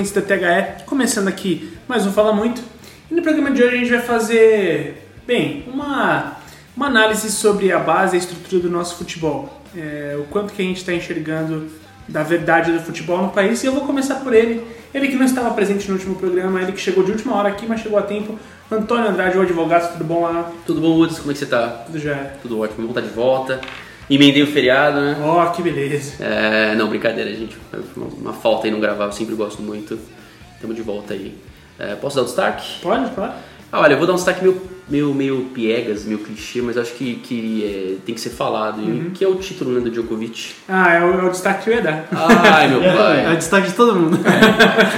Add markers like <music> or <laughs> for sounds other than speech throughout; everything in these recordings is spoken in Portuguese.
Ouvintes da THE, começando aqui mais um Fala Muito. E no programa de hoje a gente vai fazer, bem, uma, uma análise sobre a base e a estrutura do nosso futebol. É, o quanto que a gente está enxergando da verdade do futebol no país. E eu vou começar por ele, ele que não estava presente no último programa, ele que chegou de última hora aqui, mas chegou a tempo. Antônio Andrade, o advogado, tudo bom lá? Tudo bom, Woods? Como é que você tá? Tudo já. Tudo ótimo, vamos estar de volta. Emendei o feriado, né? Ó, que beleza. É, não, brincadeira, gente. Uma, uma falta aí não gravar, eu sempre gosto muito. Estamos de volta aí. É, posso dar um destaque? Pode, pode. Ah, olha, eu vou dar um destaque meio, meio, meio piegas, meio clichê, mas acho que, que é, tem que ser falado. E que é o título né, do Djokovic. Ah, é o, é o destaque que eu ia dar. Ai, meu <laughs> É o pai. destaque de todo mundo.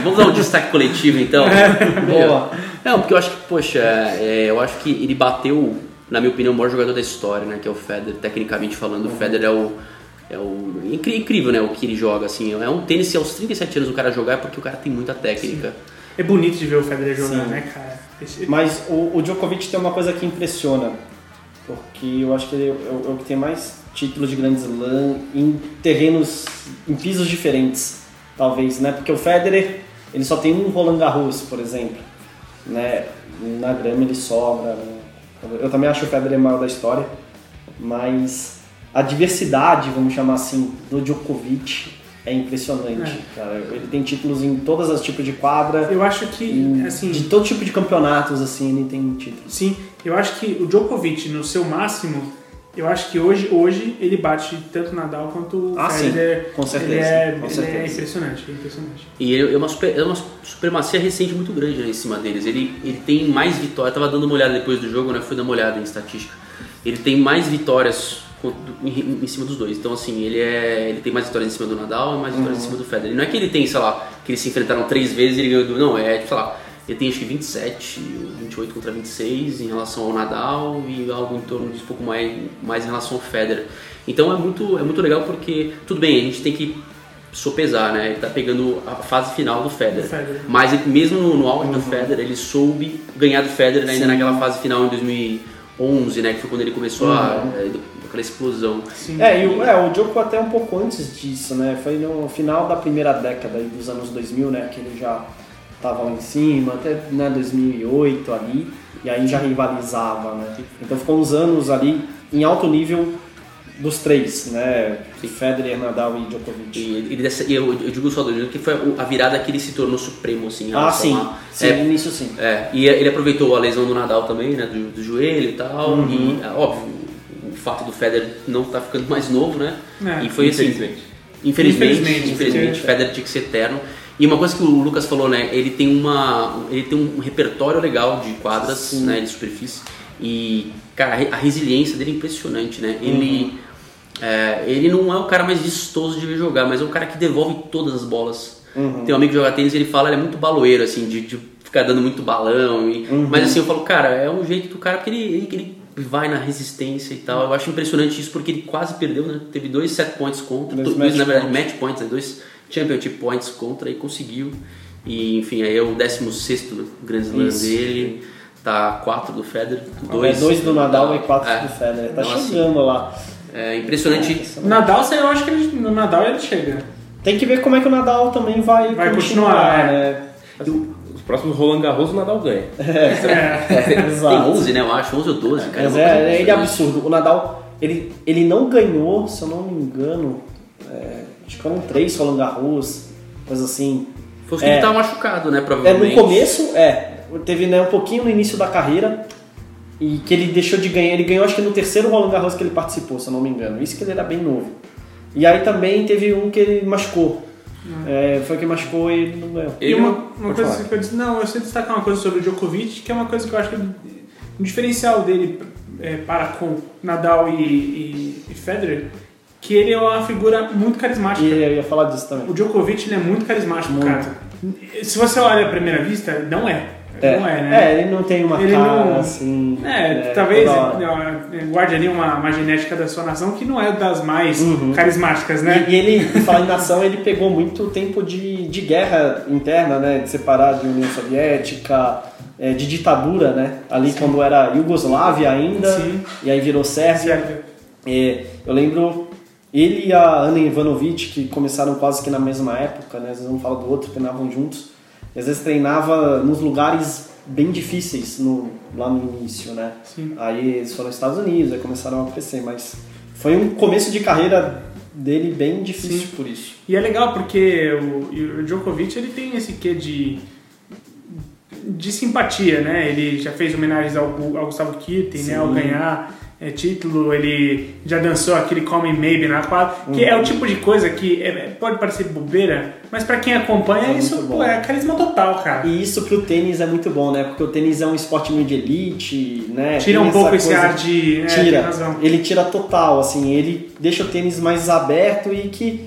Vamos dar um destaque coletivo, então? <laughs> Boa. Não, porque eu acho que, poxa, é, eu acho que ele bateu, na minha opinião, o maior jogador da história, né? Que é o Federer, tecnicamente falando. O Federer é o. É o incri- incrível, né? O que ele joga, assim. É um tênis, aos 37 anos o cara jogar é porque o cara tem muita técnica. É bonito de ver o Federer jogar, Sim. né, cara? Esse- Mas o, o Djokovic tem uma coisa que impressiona, porque eu acho que ele é o, é o que tem mais títulos de Grand Slam em terrenos, em pisos diferentes, talvez, né? Porque o Federer, ele só tem um Roland Garros, por exemplo, né? Na grama ele sobra, né? Eu também acho o Federer maior da história, mas a diversidade, vamos chamar assim, do Djokovic é impressionante, cara. Ele tem títulos em todas as tipos de quadra, Eu acho que, em- assim, de todo tipo de campeonatos, assim, ele tem títulos. sim, eu acho que o Djokovic, no seu máximo, eu acho que hoje, hoje ele bate tanto Nadal quanto o Ah, sim, Federer. com certeza, Ele é, com ele certeza. é impressionante, é impressionante. E ele é uma, super- é uma supremacia recente muito grande né, em cima deles. Ele, ele tem mais vitórias. Eu tava dando uma olhada depois do jogo, né? Fui dar uma olhada em estatística. Ele tem mais vitórias em, cima dos dois. Então, assim, ele, é, ele tem mais vitórias em cima do Nadal e mais vitórias em cima do Federer. Não é que ele tem, sei lá, que eles se enfrentaram três vezes e ele ganhou. do- Não, é, sei lá, ele tem acho que 27, 28 contra 26 em relação ao Nadal e algo em torno de um pouco mais, mais em relação ao Federer. Então é muito, é muito legal porque, tudo bem, a gente tem que sopesar, né? Ele tá pegando a fase final do Federer. Federer. Mas ele, mesmo no, no auge do Federer, ele soube ganhar do Federer ainda naquela fase final em 2011, né? Que foi quando ele começou a, é, aquela explosão. Sim. É, e o, é, o Djoko até um pouco antes disso, né? Foi no final da primeira década dos anos 2000, né? Que ele já tava lá em cima, até né, 2008 ali, e aí já rivalizava, né? Então ficou uns anos ali em alto nível dos três, né? Federer, Nadal e Djokovic. E ele, dessa- e eu, eu digo só do que foi a virada que ele se tornou supremo, assim. Ah, sim. a- Sim, é, nisso sim. É, e ele aproveitou a lesão do Nadal também, né, do, do joelho e tal, Uhum. e ah, óbvio, o fato do Federer não estar ficando mais novo, né, É, e foi assim, infelizmente. infelizmente, Infelizmente, infelizmente, Federer tinha que ser eterno, e uma coisa que o Lucas falou, né, ele tem uma, ele tem um repertório legal de quadras, Sim. né, de superfície, e, cara, a re- a resiliência dele é impressionante, né, ele... é, ele não é o cara mais vistoso de ver jogar, mas é o cara que devolve todas as bolas. Uhum. Tem um amigo que joga tênis ele fala, ele é muito baloeiro, assim, de, de ficar dando muito balão. E, Uhum. Mas assim, eu falo, cara, é um jeito do cara, porque ele, ele, ele vai na resistência e tal. Eu acho impressionante isso, porque ele quase perdeu, né? Teve dois set points contra, Dois dois, match na verdade, points. match points, né? dois championship points contra e conseguiu. E enfim, aí é o 16 Grand Slam Isso. dele, tá 4 do Federer, Dois, dois do Nadal e quatro é. do Federer. Tá Então, assim, chegando lá. É impressionante. O Nadal, eu acho que ele, no Nadal ele chega. Tem que ver como é que o Nadal também vai, Vai continuar, né? Os próximos Roland Garros o Nadal ganha. <laughs> É. Tem Exato. 11, né? Eu acho, 11 ou 12, cara. Mas coisa é, ele é absurdo. O Nadal, ele, ele não ganhou, se eu não me engano, é, acho que foram três Roland Garros, coisa assim. Foi que É. ele tava machucado, né? É, Provavelmente. no começo, é, teve né, um pouquinho no início da carreira e que ele deixou de ganhar. Ele ganhou acho que no terceiro Roland Garros que ele participou, se eu não me engano. Isso que ele era bem novo. E aí também teve um que ele machucou. É, foi que machucou e ele não ganhou. E uma, não- uma coisa falar. que eu disse, não, eu sei destacar uma coisa sobre o Djokovic, que é uma coisa que eu acho que um diferencial dele é, para com Nadal e, e, e Federer, que ele é uma figura muito carismática. E eu ia falar disso também. O Djokovic ele é muito carismático, Muito. cara. Se você olha à primeira vista, não é. É, Não é, né? é, ele não tem uma Ele cara não- assim. É, talvez toda hora. é, guarde ali uma, uma genética da sua nação que não é das mais Uhum. carismáticas, né? E, e ele, falar em nação, ele pegou muito tempo de, de guerra interna, né? De separar de União Soviética, é, de ditadura, né? Ali quando era Iugoslávia ainda, Sim. e aí virou Sérvia. Sérvia. É, eu lembro Ele e a Ana Ivanovic, que começaram quase que na mesma época, né? Às vezes um fala do outro, treinavam juntos. E às vezes treinava nos lugares bem difíceis no, lá no início, né? Sim. Aí eles foram aos Estados Unidos, aí começaram a crescer, mas foi um começo de carreira dele bem difícil Sim. por isso. E é legal porque o, o Djokovic ele tem esse quê de de simpatia, né? Ele já fez homenagens ao, ao Gustavo Kirten, né? Ao ganhar é, título, ele já dançou aquele Call Me Maybe na quadra, que Uhum. é o tipo de coisa que é- pode parecer bobeira, mas pra quem acompanha É isso muito pô, é carisma total, cara. E isso pro tênis é muito bom, né? Porque o tênis é um esporte meio de elite, né? Tira Tem um pouco esse ar de. É, tira. Ele tira total, assim, ele deixa o tênis mais aberto e que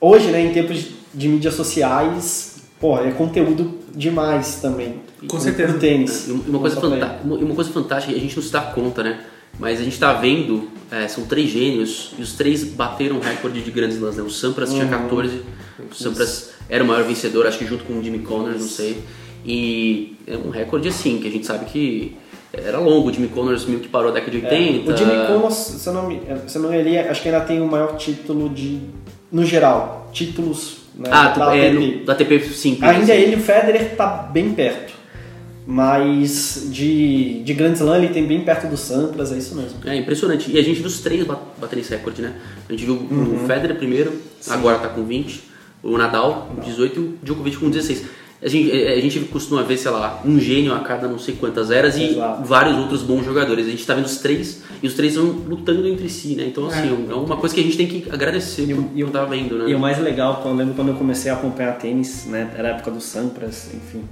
hoje, né, em tempos de mídias sociais, pô, é conteúdo demais também. Com pro- certeza. pro tênis. E uma coisa, uma coisa fantástica, a gente não se dá conta, né? Mas a gente tá vendo, é, são três gênios, e os três bateram recorde de grandes lãs, né? O Sampras tinha Uhum. 14, o Sampras era o maior vencedor, acho que junto com o Jimmy Connors, não sei. E é um recorde assim, que a gente sabe que era longo, o Jimmy Connors meio que parou na década de 80. É, O Jimmy Connors, se eu não me, se não me ele acho que ainda tem o maior título de no geral, títulos, né, Ah, da é, ATP. no, da ATP simples. Ainda assim. ele, o Federer tá bem perto. Mas de, de Grand Slam ele tem bem perto do Sampras, é isso mesmo. É impressionante. E a gente viu os três bat- baterem esse recorde, né? A gente viu Uhum. o Federer primeiro, agora tá com 20, o Nadal 18 e o Djokovic com 16. A gente, é, a gente costuma ver, sei lá, um gênio a cada não sei quantas eras e Exato. vários outros bons jogadores. A gente tá vendo os três e os três estão lutando entre si, né? Então, assim, é, uma coisa que a gente tem que agradecer E por estar vendo, né? E o mais legal, eu lembro quando eu comecei a acompanhar tênis, né, era a época do Sampras, enfim,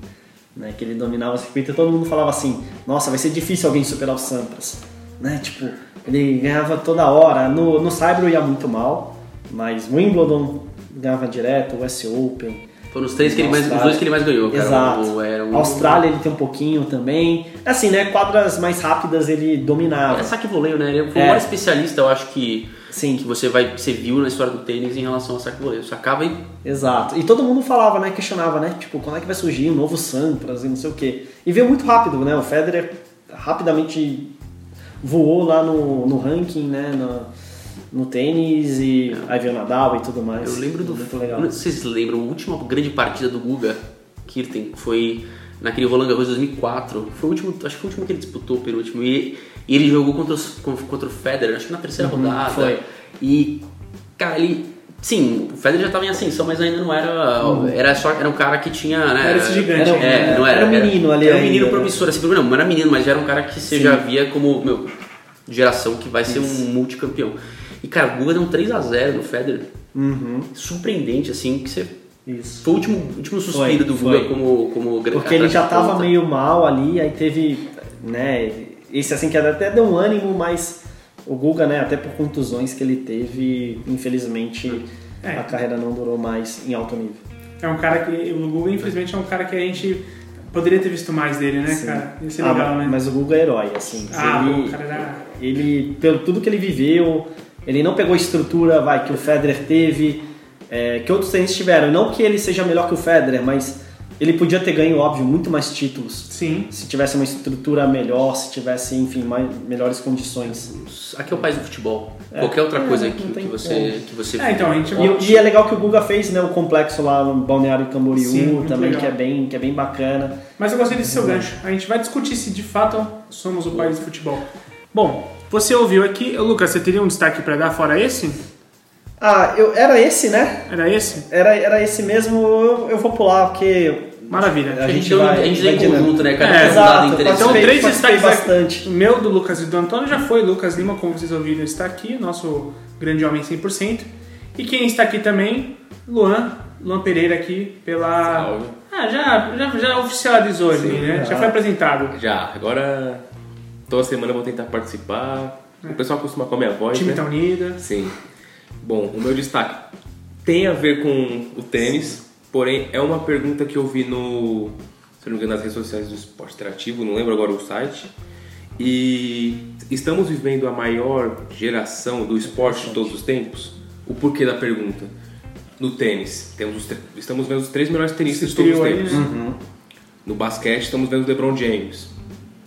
né, que ele dominava o circuito e todo mundo falava assim, nossa, vai ser difícil alguém superar o Sampras, né, tipo, ele ganhava toda hora, no, no Saibro ia muito mal, mas Wimbledon ganhava direto, o US Open, Foram os três que ele mais, os dois que ele mais ganhou, cara. Exato. O- era um- Austrália ele tem um pouquinho também, assim, né, quadras mais rápidas ele dominava, É saque voleio, né? Ele foi É. o maior especialista, eu acho que, sim, que você, vai, você viu na história do tênis em relação ao saque e voleio. Sacava e Exato. E todo mundo falava, né? Questionava, né? Tipo, quando é que vai surgir um novo Sampras e não sei o quê. E veio muito rápido, né? O Federer rapidamente voou lá no, no ranking, né? No, no tênis e aí veio Nadal e tudo mais. Eu lembro do. Muito legal. Vocês lembram, a última grande partida do Guga Kirten foi naquele Roland Garros 2004. Foi o último, acho que foi o último que ele disputou, o penúltimo. E, e ele jogou contra, os- contra o Federer, acho que na terceira rodada. Uhum, foi. E, cara, ele. Sim, o Federer já estava em ascensão, mas ainda não era. Era só era um cara que tinha. Né, Era esse gigante. Era, É, não era. era um menino ali Era um menino ainda, né? promissor, assim, não, não era menino, mas já era um cara que você Sim. já via como, meu, geração que vai ser um multicampeão. E, cara, o Guga deu um 3x0 no Federer. Uhum, Surpreendente, assim, que você. isso. Foi o último, último suspiro Foi, do Guga foi. como, como grande Porque ele já atleta de tava ponta. meio mal ali, aí teve, né? Esse assim que até deu um ânimo, mas o Guga, né? Até por contusões que ele teve, infelizmente É. a carreira não durou mais em alto nível. É um cara que. O Guga, infelizmente, é um cara que a gente poderia ter visto mais dele, né, Sim. cara? Ia ser Ah, legal, né? Mas o Guga é herói, assim. Ah, ele, o cara era- ele, pelo tudo que ele viveu, ele não pegou a estrutura vai, que o Federer teve, é, que outros tenistas tiveram. Não que ele seja melhor que o Federer, mas ele podia ter ganho, óbvio, muito mais títulos. Sim. Se tivesse uma estrutura melhor, se tivesse, enfim, mais, melhores condições. Aqui é o país do futebol. É. Qualquer outra É, coisa não que, você, como. que você. É, então, a gente E, e é legal que o Guga fez, né, o complexo lá no Balneário Camboriú Sim, também, legal. que é, bem, que é bem bacana. Mas eu gostei desse seu gancho. A gente vai discutir se de fato somos o país do futebol. Bom, você ouviu aqui. Lucas, você teria um destaque pra dar fora esse? Ah, eu, era esse, né? Era esse? Era, era esse mesmo, eu, eu vou pular, porque Maravilha. A A gente, gente vai, vai- a gente vai conjunto, né? Cada É, tem exato, dado interessante. Então, três destaques bastante. O meu, do Lucas e do Antônio já foi. Lucas Lima, como vocês ouviram, está aqui, nosso grande homem 100%. E quem está aqui também, Luan, Luan Pereira aqui, pela... Salve. Ah, já, já, já oficializou ali, né? Já já. foi apresentado. Já, agora toda semana eu vou tentar participar. O pessoal costuma com a minha O voz, time né? tá unido. Sim. Bom, o meu destaque tem a ver com o tênis, porém é uma pergunta que eu vi no, se eu não me engano, nas redes sociais do Esporte Interativo, não lembro agora o site. E estamos vivendo a maior geração do esporte de todos os tempos? O porquê da pergunta? No tênis, temos os tre- estamos vendo os três melhores tenistas de todos os aí, tempos. né? No basquete, estamos vendo o LeBron James.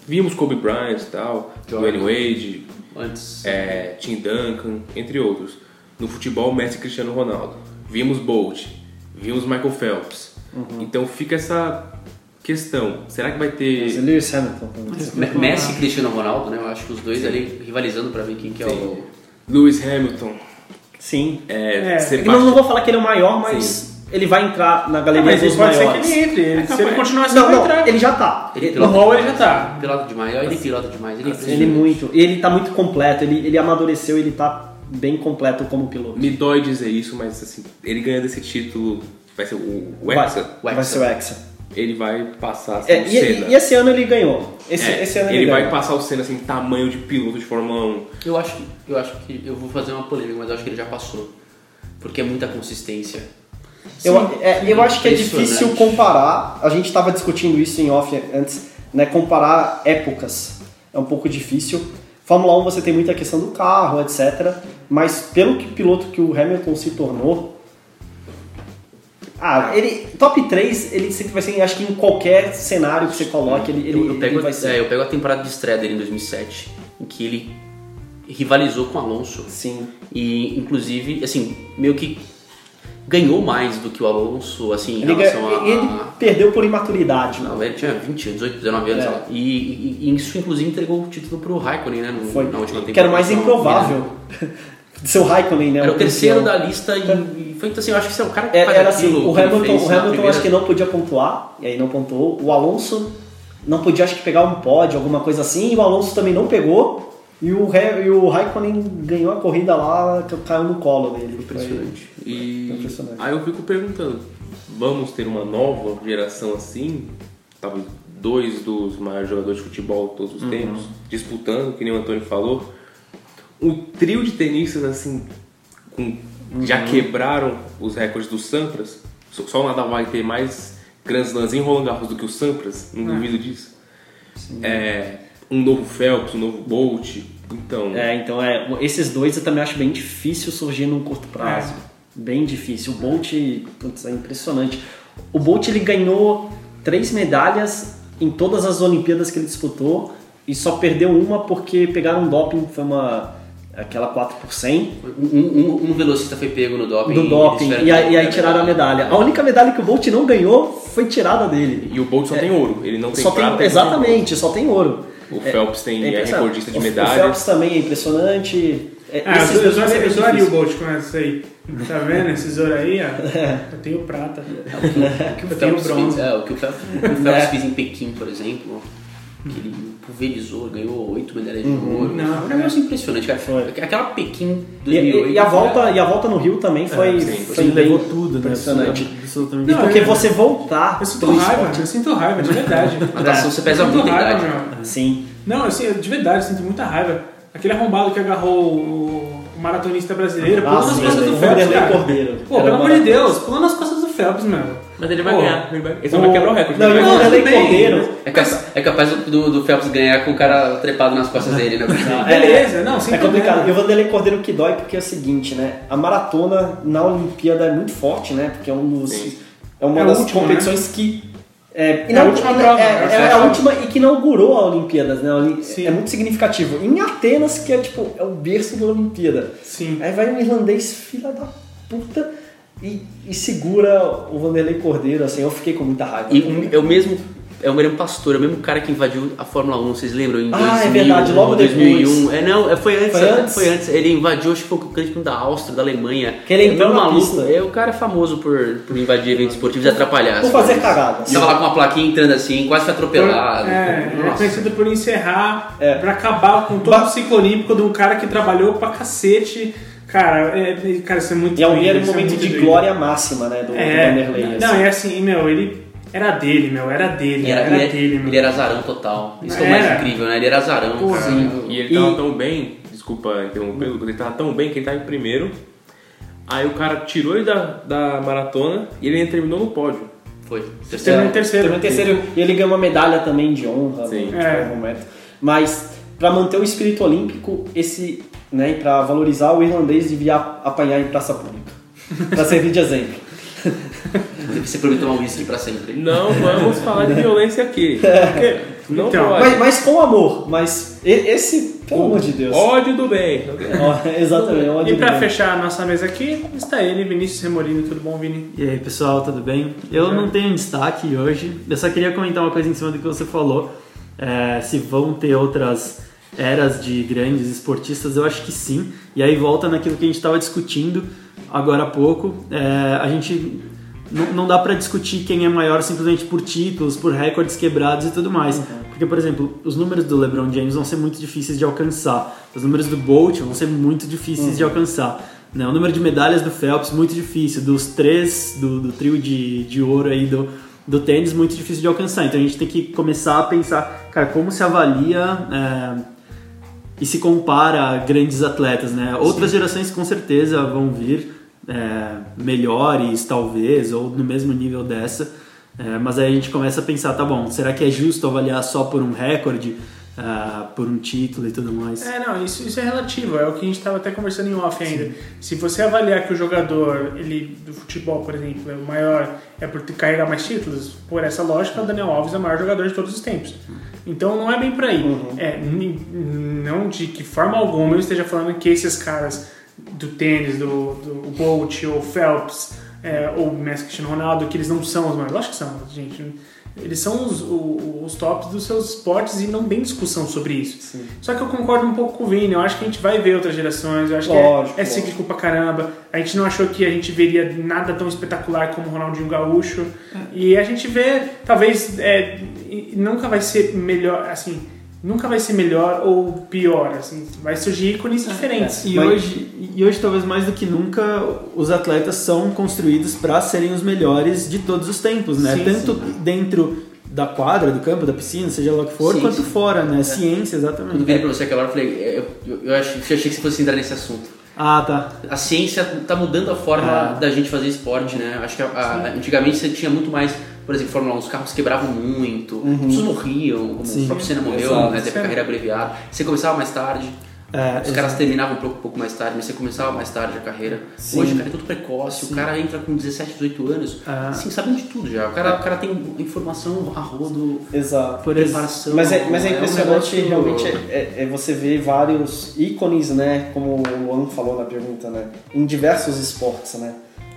Vimos Kobe Bryant e tal. Dwayne Wade, Antes. é, Tim Duncan, entre outros. no futebol Messi e Cristiano Ronaldo. Vimos Bolt, vimos Michael Phelps. Então fica essa questão. Será que vai ter. Lewis Hamilton. também. Me- Messi e Cristiano Ronaldo, né? Eu acho que os dois ali rivalizando pra ver quem que é o. Lewis Hamilton, Sim. é, É, Sebastian- não, não vou falar que ele é o maior, mas ele vai entrar na É, galeria mas dos pode ser que maiores. ele entre. Ele- se ele continuar assim, Não, não, entrar. ele já tá. Ele é No hall ele já tá. Pilota demais. Ele pilota demais. Ele é Ele impressionante. muito. Ele tá muito completo, ele, ele amadureceu, ele tá bem completo como piloto. Me dói dizer isso, mas assim, ele ganhando esse título, vai ser o, o Vai, Hexa, vai ser o Hexa. ele vai passar assim, É, o e, Senna. e- e esse ano ele ganhou. Esse, É, esse ano ele, ele vai passar o Senna assim, tamanho de piloto de Fórmula 1. Eu acho que eu acho que eu vou fazer uma polêmica, mas eu acho que ele já passou. Porque é muita consistência. Eu, é, eu acho que é difícil comparar, a gente estava discutindo isso em off antes, né, comparar épocas. É um pouco difícil. Fórmula 1 você tem muita questão do carro, etc. Mas pelo que piloto que o Hamilton se tornou, ah, ele top 3, ele sempre vai ser, acho que em qualquer cenário que você coloque, ele, ele, Eu, eu ele pego, vai ser. é, eu pego a temporada de estreia dele em 2007, em que ele rivalizou com o Alonso. Sim. E, inclusive, assim, meio que ganhou mais do que o Alonso, assim, em Ele, a... ele perdeu por imaturidade. Não, ele tinha 20, 18, 19 anos, É. E, e- e isso, inclusive, entregou o título pro Raikkonen, né? No, Foi. na última temporada. Que era o mais Então, improvável. <laughs> Seu Raikkonen, né? Era o terceiro campeão. da lista e, e foi assim, eu acho que esse é o cara que É, faz era assim, aquilo o Hamilton, o Hamilton primeira- acho que não podia pontuar, e aí não pontuou. O Alonso não podia, acho que, pegar um pódio, alguma coisa assim, e o Alonso também não pegou. E o, e o Raikkonen ganhou a corrida lá, que caiu no colo dele. Foi Impressionante. E Impressionante. aí eu fico perguntando, vamos ter uma nova geração assim? Talvez dois dos maiores jogadores de futebol de todos os tempos, disputando, que nem o Antônio falou. Um trio de tenistas assim, com, já quebraram os recordes dos Sampras. Só- o Nadal vai ter mais Grand Slams em Roland Garros do que o Sampras, não duvido disso. É, um novo Phelps, um novo Bolt. Então, É, então é, esses dois eu também acho bem difícil surgir num curto prazo. Bem difícil. O Bolt, putz, é impressionante. O Bolt ele ganhou três medalhas em todas as Olimpíadas que ele disputou e só perdeu uma porque pegaram um doping, foi uma aquela 4 por 100 Um, um- um velocista foi pego no doping. do doping e, aí- e aí tiraram a medalha. A única medalha que o Bolt não ganhou foi tirada dele. e o Bolt só tem ouro, ele não tem É. Só prata. tem, ele não tem exatamente, só tem ouro. O Phelps tem, é, impressionante. recordista de O- O medalhas. Phelps também é impressionante. É, Ah, eu, eu, é eu, o. Bolt com essa aí. Tá vendo? Esses ouro aí, ó. Eu tenho prata. O que o Eu tenho Phelps fez, é, o que o Phelps, o que o Phelps <laughs> fez em Pequim, por exemplo, que ele pulverizou, ganhou oito medalhas de ouro. Não, é um negócio impressionante, cara. Foi. Aquela Pequim E, 2008. e- e a volta, e a volta no Rio também foi, sim. foi levou tudo, né? impressionante. Absolutamente. E Não, porque eu- você voltar Eu sinto raiva, esporte- eu sinto raiva, de verdade. <laughs> A natação você pesa Eu sinto muita raiva, meu. Sim. Não, assim, de verdade, eu sinto muita raiva. Aquele arrombado que agarrou o, maratonista brasileiro, pulando Ah, sim, costas do o Phelps, Vanderlei cara. Cordeiro. Pô, pelo amor de. Deus, pulando nas costas Phelps, meu. Mas ele vai Pô, ganhar. Ele vai, ele vai o- quebrar o recorde. Não, ele vai não. Cordeiro. É, cap- é capaz do, do Phelps ganhar com o cara trepado nas costas dele, né? <laughs> Beleza, não, sem É complicado. E problema. o Vanderlei Cordeiro que dói porque é o seguinte, né? A maratona na Olimpíada é muito forte, né? Porque é um dos. Sim. É uma É das última, competições que. É, É a última prova, é, é a é, a última e que inaugurou a Olimpíadas, né? Sim. É muito significativo. Em Atenas, que é tipo, é o berço da Olimpíada. Sim. Aí vai um irlandês, filha da puta, e, e segura o Vanderlei Cordeiro, assim, eu fiquei com muita raiva. E o- é o mesmo. É o mesmo pastor, é o mesmo cara que invadiu a Fórmula 1, vocês lembram? Em Ah, é 2000, verdade, logo 2001. depois. É, não, é, foi antes, Foi antes? foi antes. Ele invadiu, acho que foi o campeão da Áustria, da Alemanha. Que ele entrou é na maluco. pista. É, o cara é famoso por, por invadir eventos esportivos e atrapalhar. Por fazer cagadas. Tava lá com uma plaquinha entrando assim, quase foi atropelado. É, é Nossa. conhecido por encerrar, É. pra acabar com todo Ba- o ciclo olímpico de um cara que trabalhou pra cacete. Cara, é, é- cara, isso é muito E é um, doido, era um é momento muito de doido. glória máxima, né, do, do É, Vanderlei. não, assim. é assim, meu, ele era dele, meu, era dele, Ele era, era, ele, dele, meu. ele era azarão total. Isso é o mais incrível, né? Ele era azarão. Cara. Sim. E ele tava E- tão bem, desculpa interromper, ele tava tão bem que ele tava em primeiro. Aí o cara tirou ele da, da maratona e ele ainda terminou no pódio. Foi. Terminou em terceiro. Terminou em terceiro. E ele ganhou uma medalha também de honra Sim. no, tipo, É. momento. Mas, pra manter o espírito olímpico, esse, né, e pra valorizar o irlandês, devia apanhar em praça pública. pra servir de exemplo. <laughs> Você prometeu um whisky pra sempre. Não vamos falar de violência aqui. Não Então, pode. Mas, mas com amor. Mas esse, pelo amor de Deus. Ódio do bem. Exatamente. é ódio E pra mesmo. fechar a nossa mesa aqui, está ele, Vinícius Remolino. Tudo bom, Vini? E aí pessoal, tudo bem? Eu não tenho destaque hoje, eu só queria comentar uma coisa em cima do que você falou. É, se vão ter outras eras de grandes esportistas, eu acho que sim. E aí volta naquilo que a gente estava discutindo agora há pouco. É, a gente não, não dá para discutir quem é maior simplesmente por títulos, por recordes quebrados e tudo mais. Porque, por exemplo, os números do LeBron James vão ser muito difíceis de alcançar. Os números do Bolt vão ser muito difíceis de alcançar. Né? O número de medalhas do Phelps, muito difícil. Dos três, do, do trio de, de ouro aí do, do tênis, muito difícil de alcançar. Então a gente tem que começar a pensar, cara, como se avalia é, e se compara a grandes atletas, né? Outras gerações com certeza vão vir é, melhores, talvez, ou no mesmo nível dessa. É, mas aí a gente começa a pensar, tá bom, será que é justo avaliar só por um recorde, ah, por um título e tudo mais? É, não, isso, isso é relativo, é o que a gente estava até conversando em off ainda. Se você avaliar que o jogador ele, do futebol, por exemplo, é o maior é por carregar mais títulos, por essa lógica, o Daniel Alves é o maior jogador de todos os tempos. Então não é bem por aí. É, ni- não de que forma alguma eu esteja falando que esses caras do tênis, do, do Bolt ou Phelps, é, ou o Messi Cristiano Ronaldo, que eles não são os maiores. Lógico que são, gente. Eles são os, o- os tops dos seus esportes e não tem discussão sobre isso. Só que eu concordo um pouco com o Vini, eu acho que a gente vai ver outras gerações, eu acho Lógico, que é, é cíclico pra caramba. A gente não achou que a gente veria nada tão espetacular como o Ronaldinho Gaúcho. E a gente vê, talvez, é, nunca vai ser melhor, assim, nunca vai ser melhor ou pior, assim, vai surgir ícones diferentes. E, Mas- hoje, e hoje, talvez mais do que nunca, os atletas são construídos para serem os melhores de todos os tempos, né? Sim, Tanto dentro da quadra, do campo, da piscina, seja lá o que for, Sim, quanto sim. fora, né? Ciência, Quando eu exatamente. virei pra você aquela hora, eu falei, é, eu, eu, achei, eu achei que você fosse entrar nesse assunto. Ah, tá. A ciência tá mudando a forma É. da gente fazer esporte, né? Acho que a- a- antigamente você tinha muito mais, por exemplo, Fórmula 1, os carros quebravam muito, as pessoas morriam, como Sim. o próprio Senna morreu, Exato. né? Teve a carreira abreviada. Você começava mais tarde, É, os caras terminavam um pouco, um pouco mais tarde, mas você começava mais tarde a carreira. Sim. Hoje o cara é todo precoce, o cara entra com 17, 18 anos, É. assim, sabendo de tudo já. O cara, o cara tem informação a rodo, Exato. Preparação. Mas é, mas é um impressionante negócio- realmente é, é- é você ver vários ícones, né? Como o Luan falou na pergunta, né? Em diversos esportes, né?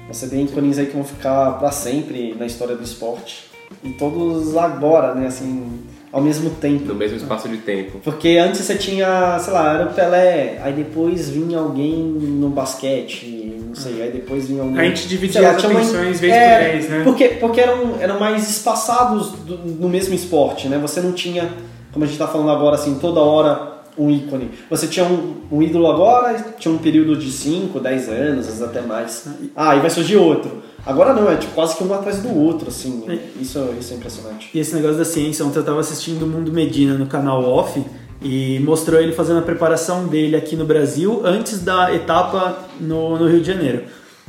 Você tem ícones aí que vão ficar para sempre na história do esporte. E todos agora, né? Assim, ao mesmo tempo. No mesmo espaço de tempo. Porque antes você tinha, sei lá, era o Pelé, aí depois vinha alguém no basquete, não sei, aí depois vinha alguém. A gente dividia lá, as tinha uma- atenções vez é, por vez, né? Porque, porque eram, eram mais espaçados do- no mesmo esporte, né? Você não tinha, como a gente tá falando agora, assim, toda hora um ícone. Você tinha um, um ídolo agora, tinha um período de 5, 10 anos, às vezes até mais. Ah, aí vai surgir outro. Agora não, é tipo, quase que um atrás do outro, assim. Isso, isso é impressionante. E esse negócio da ciência, ontem eu tava assistindo o Mundo Medina no canal Off e mostrou ele fazendo a preparação dele aqui no Brasil antes da etapa no, no Rio de Janeiro.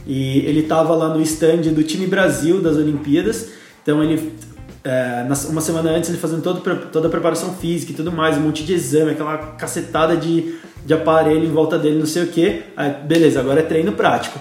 E ele tava lá no stand do time Brasil das Olimpíadas, então ele é, uma semana antes ele fazendo todo, toda a preparação física e tudo mais, um monte de exame, aquela cacetada de, de aparelho em volta dele, não sei o que. Aí, beleza, agora é treino prático.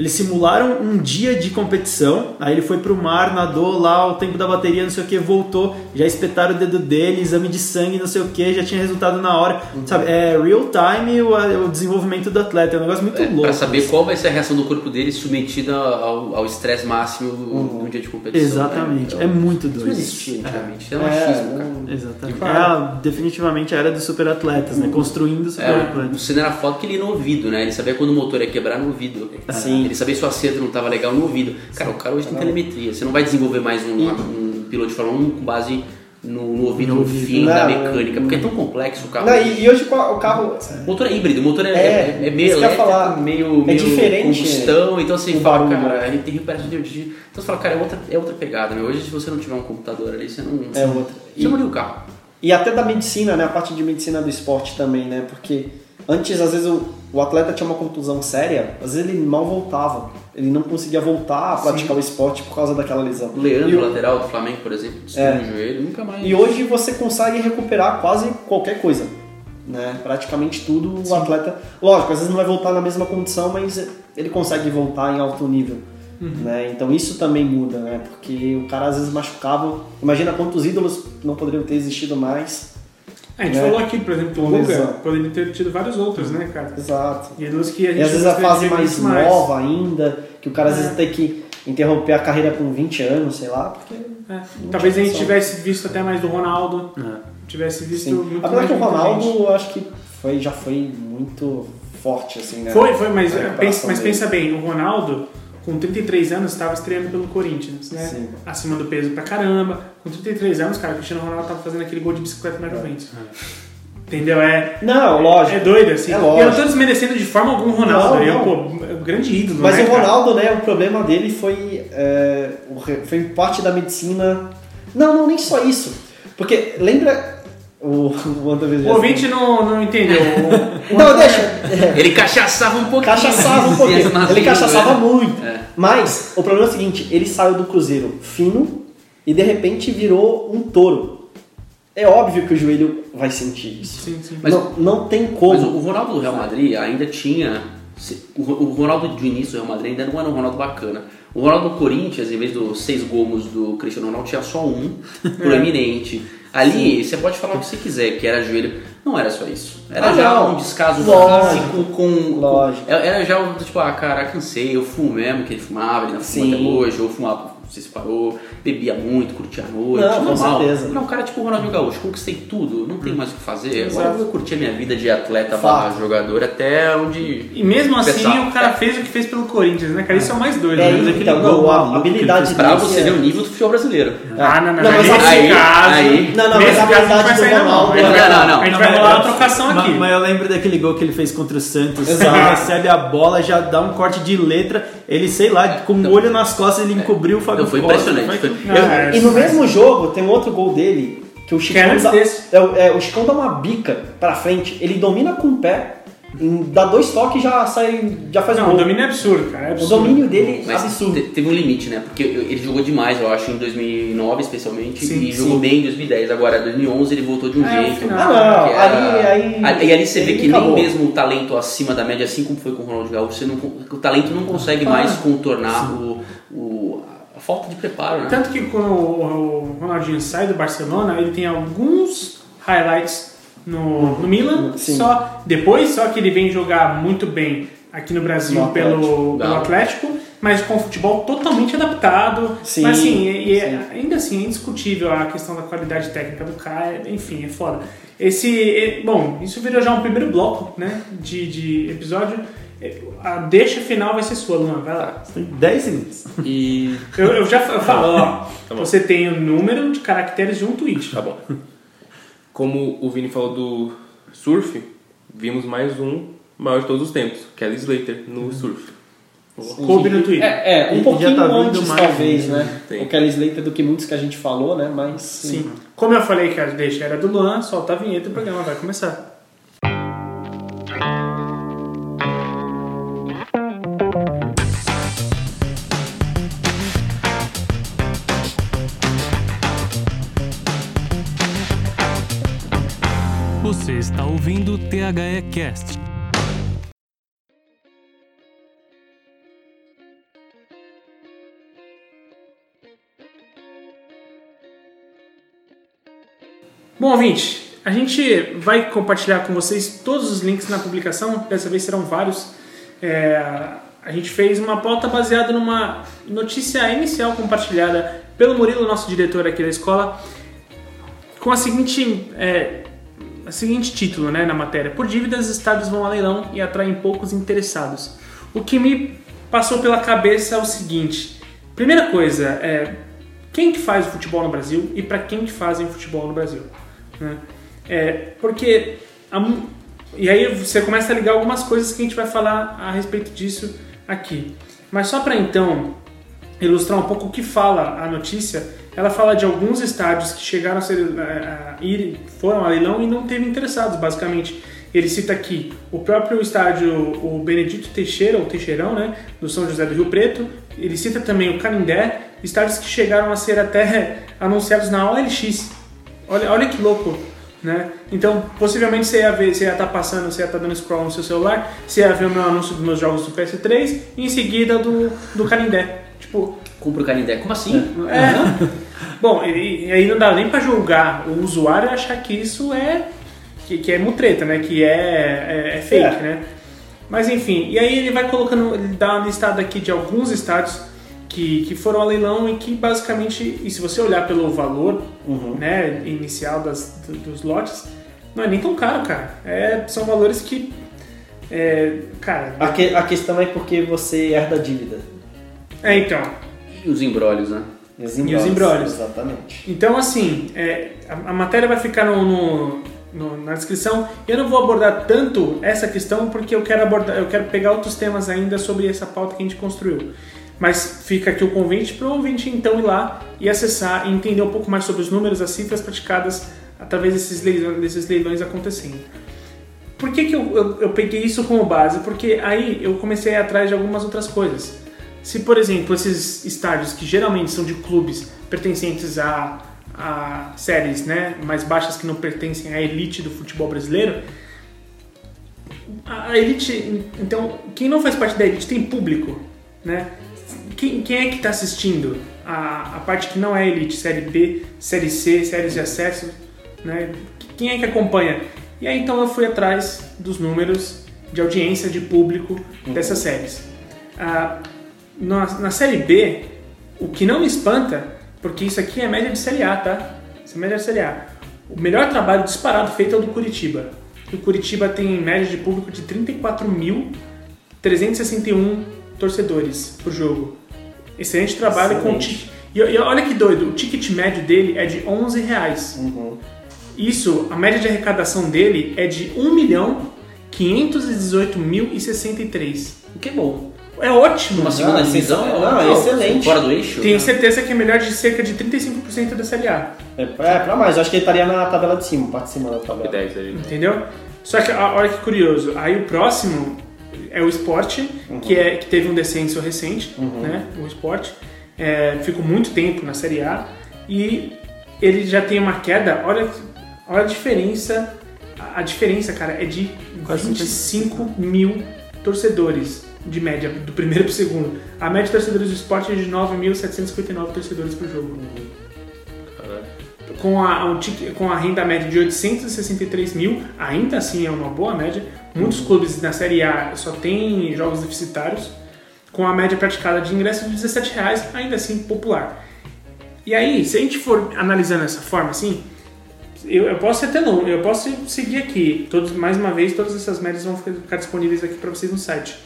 Eles simularam um dia de competição, aí ele foi pro mar, nadou lá o tempo da bateria, não sei o que, voltou, já espetaram o dedo dele, exame de sangue, não sei o que, já tinha resultado na hora. Sabe, é real time o, o desenvolvimento do atleta, é um negócio muito É, louco. Pra saber qual vai ser a reação do corpo dele submetida ao estresse máximo no dia de competição. Exatamente, né? é muito Isso doido. não existia antigamente, era É, machismo, cara. não- Exatamente. É a- definitivamente a era dos superatletas, né? Construindo É, o superatletas. Senna era foda que ele ia no ouvido, né? Ele sabia quando o motor ia quebrar no ouvido. Sim. Ele sabia se o acerto não estava legal no ouvido. Cara, o cara hoje tem telemetria. Você não vai desenvolver mais um, um piloto de Fórmula 1 com base no, no ouvido, no fim da Não, mecânica. Porque é tão complexo o carro. Não, e, e hoje o carro. O motor é híbrido, o motor é, É, é, é meio elétrico, falar. meio, É meio diferente combustão, então assim, fala, barulho. cara, ele tem recuperação de energia. Então você fala, cara, é outra, é outra pegada, né? Hoje se você não tiver um computador ali, você não. É outra. Você não liga o carro. E até da medicina, né? A parte de medicina do esporte também, né? Porque antes, às vezes, o, o atleta tinha uma contusão séria, às vezes ele mal voltava. Ele não conseguia voltar a praticar o esporte por causa daquela lesão. Leandro, o- lateral do Flamengo, por exemplo, destruiu É. o joelho, nunca mais. E hoje você consegue recuperar quase qualquer coisa. Né? Praticamente tudo o atleta. Lógico, às vezes não vai voltar na mesma condição, mas ele consegue voltar em alto nível. Né? Então isso também muda, né? Porque o cara às vezes machucava. Imagina quantos ídolos não poderiam ter existido mais. A gente Né? falou aqui, por exemplo, o Exato. poderia ter tido vários outros, né, cara? Exato. Ídolos que a gente E às vezes a fase mais muito nova ainda, que o cara às É. vezes tem que interromper a carreira com 20 anos, sei lá, porque. É. Talvez a gente tivesse visto até mais do Ronaldo, tivesse visto Sim. muito Apesar mais que o Ronaldo, acho que foi, já foi muito forte, assim, né? Foi, foi, mas, A pensa, mas pensa bem, o Ronaldo, com 33 anos, estava estreando pelo Corinthians, né? Sim. Acima do peso pra caramba. Com 33 anos, cara, o Cristiano Ronaldo tava fazendo aquele gol de bicicleta na Juventus. Entendeu? É, Não, lógico. é doido, assim. É E eu não lógico. tô desmerecendo de forma alguma o Ronaldo. Não, eu, não. pô, é um grande ídolo, Mas né, o cara? Ronaldo, né, o problema dele foi, é, foi parte da medicina. Não, não, nem só isso. Porque lembra o, o Anderson O ouvinte não, não entendeu. O- <laughs> o- Não, deixa. Ele cachaçava um pouquinho. Cachaçava um <laughs> pouquinho. Ele cachaçava muito. É. Mas o problema é o seguinte: ele saiu do Cruzeiro fino e de repente virou um touro. É óbvio que o joelho vai sentir isso. Sim, sim. Mas- não, não tem como. Mas o Ronaldo do Real Madrid ainda tinha. O Ro- o Ronaldo do início do Real Madrid ainda não era um Ronaldo bacana. O Ronaldo do Corinthians, em vez dos seis gols do Cristiano Ronaldo, tinha só um <laughs> proeminente. Ali, você pode falar o que você quiser, que era joelho. Não era só isso. Era Ah, já não. um descaso Lógico. físico com. Lógico. com- era já um tipo, ah, cara, cansei, eu fumo mesmo, que ele fumava, ele não fuma Sim. até hoje, eu fumava, se parou, bebia muito, curtia a noite, Não, com normal. certeza. Não, cara, tipo o Ronaldinho Gaúcho, conquistei tudo, não tem mais o que fazer. Agora Exato. eu vou curtir a minha vida de atleta barra jogador até onde. E mesmo assim, Pensar. o cara fez o que fez pelo Corinthians, né, cara? Isso é o mais doido. É, né? aquele então, gol não, a habilidade Pra você é- ver o nível do futebol brasileiro. Ah, não, não, Não, mas nesse aí- caso, aí- Não, não, nesse mas a caso não habilidade vai do mão. Ronaldo A gente é- vai- Não, não, A gente Não, vai mas- rolar a trocação mas, aqui. Mas eu lembro daquele gol que ele fez contra o Santos. Ele recebe a bola, já dá um corte de letra. Ele, sei lá, com o olho nas costas, ele encobriu o Fábio Não, foi Costa, impressionante. foi- Foi- Não, eu- é, E no mesmo jogo tem um outro gol dele que o Chicão antes dá, é, o- é, o Chicão dá uma bica pra frente, ele domina com o pé, em- dá dois toques e já sai, já faz Não, um o domínio é absurdo, cara. É O absurdo. domínio dele é absurdo. te- teve um limite, né? Porque ele jogou demais, eu acho, em 2009 especialmente, Sim, e sim. jogou bem em 2010. Agora, em 2011 ele voltou de um É, o jeito. Ah, não, era- ali- aí- E ali você vê que acabou. nem mesmo o talento acima da média, assim como foi com o Ronaldo Gaúcho, você não, o talento não consegue Ah. mais contornar o, o- a falta de preparo, né? Tanto que quando o Ronaldinho sai do Barcelona, ele tem alguns highlights no, no Milan, Sim. só depois só que ele vem jogar muito bem aqui no Brasil No pelo, Atlético. pelo Atlético, mas com futebol totalmente adaptado. Sim, mas assim, e- e sim. ainda assim é indiscutível a questão da qualidade técnica do cara, enfim, é foda. Esse, bom, isso virou já um primeiro bloco, né, de, de episódio. A deixa final vai ser sua, Luan, vai lá. Tem 10 segundos. E. Eu, eu já fa- falo, <laughs> ó, Tá você tem o número de caracteres de um tweet. Tá bom. Como o Vini falou do surf, vimos mais um maior de todos os tempos, Kelly Slater no surf. Coube no Twitter. É, é, um E- pouquinho tá antes, mais, talvez, né? né? Tem. O Kelly Slater do que muitos que a gente falou, né? Mas. Sim. Como eu falei que a deixa era do Luan, solta a vinheta e o programa vai começar. Você está ouvindo o THE Cast. Bom, ouvinte, a gente vai compartilhar com vocês todos os links na publicação, dessa vez serão vários. É, a gente fez uma pauta baseada numa notícia inicial compartilhada pelo Murilo, nosso diretor aqui da escola, com a seguinte, é, a seguinte título né, na matéria: Por dívidas, estádios vão a leilão e atraem poucos interessados. O que me passou pela cabeça é o seguinte: primeira coisa, é, quem que faz o futebol no Brasil e para quem que fazem futebol no Brasil? né? É, porque a e aí você começa a ligar algumas coisas que a gente vai falar a respeito disso aqui. Mas só para então ilustrar um pouco o que fala a notícia, ela fala de alguns estádios que chegaram a, ser, a, a ir, foram a leilão e não teve interessados, basicamente. Ele cita aqui o próprio estádio, o Benedito Teixeira, ou Teixeirão, né, do São José do Rio Preto. Ele cita também o Canindé, estádios que chegaram a ser até anunciados na OLX. Olha, olha que louco, né? Então, possivelmente você ia ver, você ia estar passando, você ia estar dando scroll no seu celular, você ia ver o meu anúncio dos meus jogos do PS3 e em seguida do, do Canindé. Tipo, Compra o Canindé. Como assim? é. <laughs> Bom, e, e aí não dá nem pra julgar o usuário e achar que isso é. que, que é mutreta, né? Que é, é, é fake, É. né? Mas enfim, e aí ele vai colocando, ele dá uma listada aqui de alguns estádios que, que foram a leilão e que basicamente, e se você olhar pelo valor né, inicial das, do- dos lotes, não é nem tão caro, cara. É, são valores que. é, cara. A, que- a questão é porque você herda a dívida. É, então. E os embrólios, né? E os E os embrólios. Exatamente. Então, assim, é, a, a matéria vai ficar no, no- no- na descrição. Eu não vou abordar tanto essa questão porque eu quero abordar, eu quero pegar outros temas ainda sobre essa pauta que a gente construiu. Mas fica aqui o convite para o ouvinte então ir lá e acessar e entender um pouco mais sobre os números, as cifras praticadas através desses leilões, desses leilões acontecendo. Por que, que eu, eu, eu peguei isso como base? Porque aí eu comecei a ir atrás de algumas outras coisas. Se, por exemplo, esses estádios que geralmente são de clubes pertencentes a, a séries né, mais baixas que não pertencem à elite do futebol brasileiro, a a elite, então, quem não faz parte da elite tem público, né? Quem, quem é que está assistindo a, a parte que não é elite, série B, série C, séries de acesso, né? Quem é que acompanha? E aí então eu fui atrás dos números de audiência, de público dessas séries. Ah, na, na série B, o que não me espanta, porque isso aqui é média de série A, tá? Isso é média de série A. O melhor trabalho disparado feito é o do Curitiba. O Curitiba tem média de público de 34.361 torcedores por jogo. Excelente trabalho com o Excelente. ticket. E, e olha que doido, o ticket médio dele é de 11 reais. Uhum. Isso, a média de arrecadação dele é de 1 milhão 518 mil e 63. O que é bom. É ótimo. Uma segunda Ah, divisão é, ótimo. excelente. Fora do eixo. Tenho certeza que é melhor de cerca de 35% da Série A. É, é, pra mais, eu acho que ele estaria na tabela de cima, parte de cima da tabela. Ideia, isso aí. Entendeu? Só que olha que curioso. Aí o próximo é o esporte, que, é, que teve um descenso recente, né? O esporte. É, ficou muito tempo na Série A. E ele já tem uma queda. Olha, olha a diferença. A, a diferença, cara, é de Quase 25 mil torcedores de média, do primeiro pro segundo. A média de torcedores do esporte é de 9.759 torcedores por jogo. Com a, um tique- com a renda média de 863 mil, ainda assim é uma boa média. Muitos clubes na Série A só tem jogos deficitários. Com a média praticada de ingresso de 17 reais, ainda assim popular. E aí, se a gente for analisando dessa forma assim, eu, eu posso até não, eu posso seguir aqui. Todos, mais uma vez, todas essas médias vão ficar disponíveis aqui para vocês no site.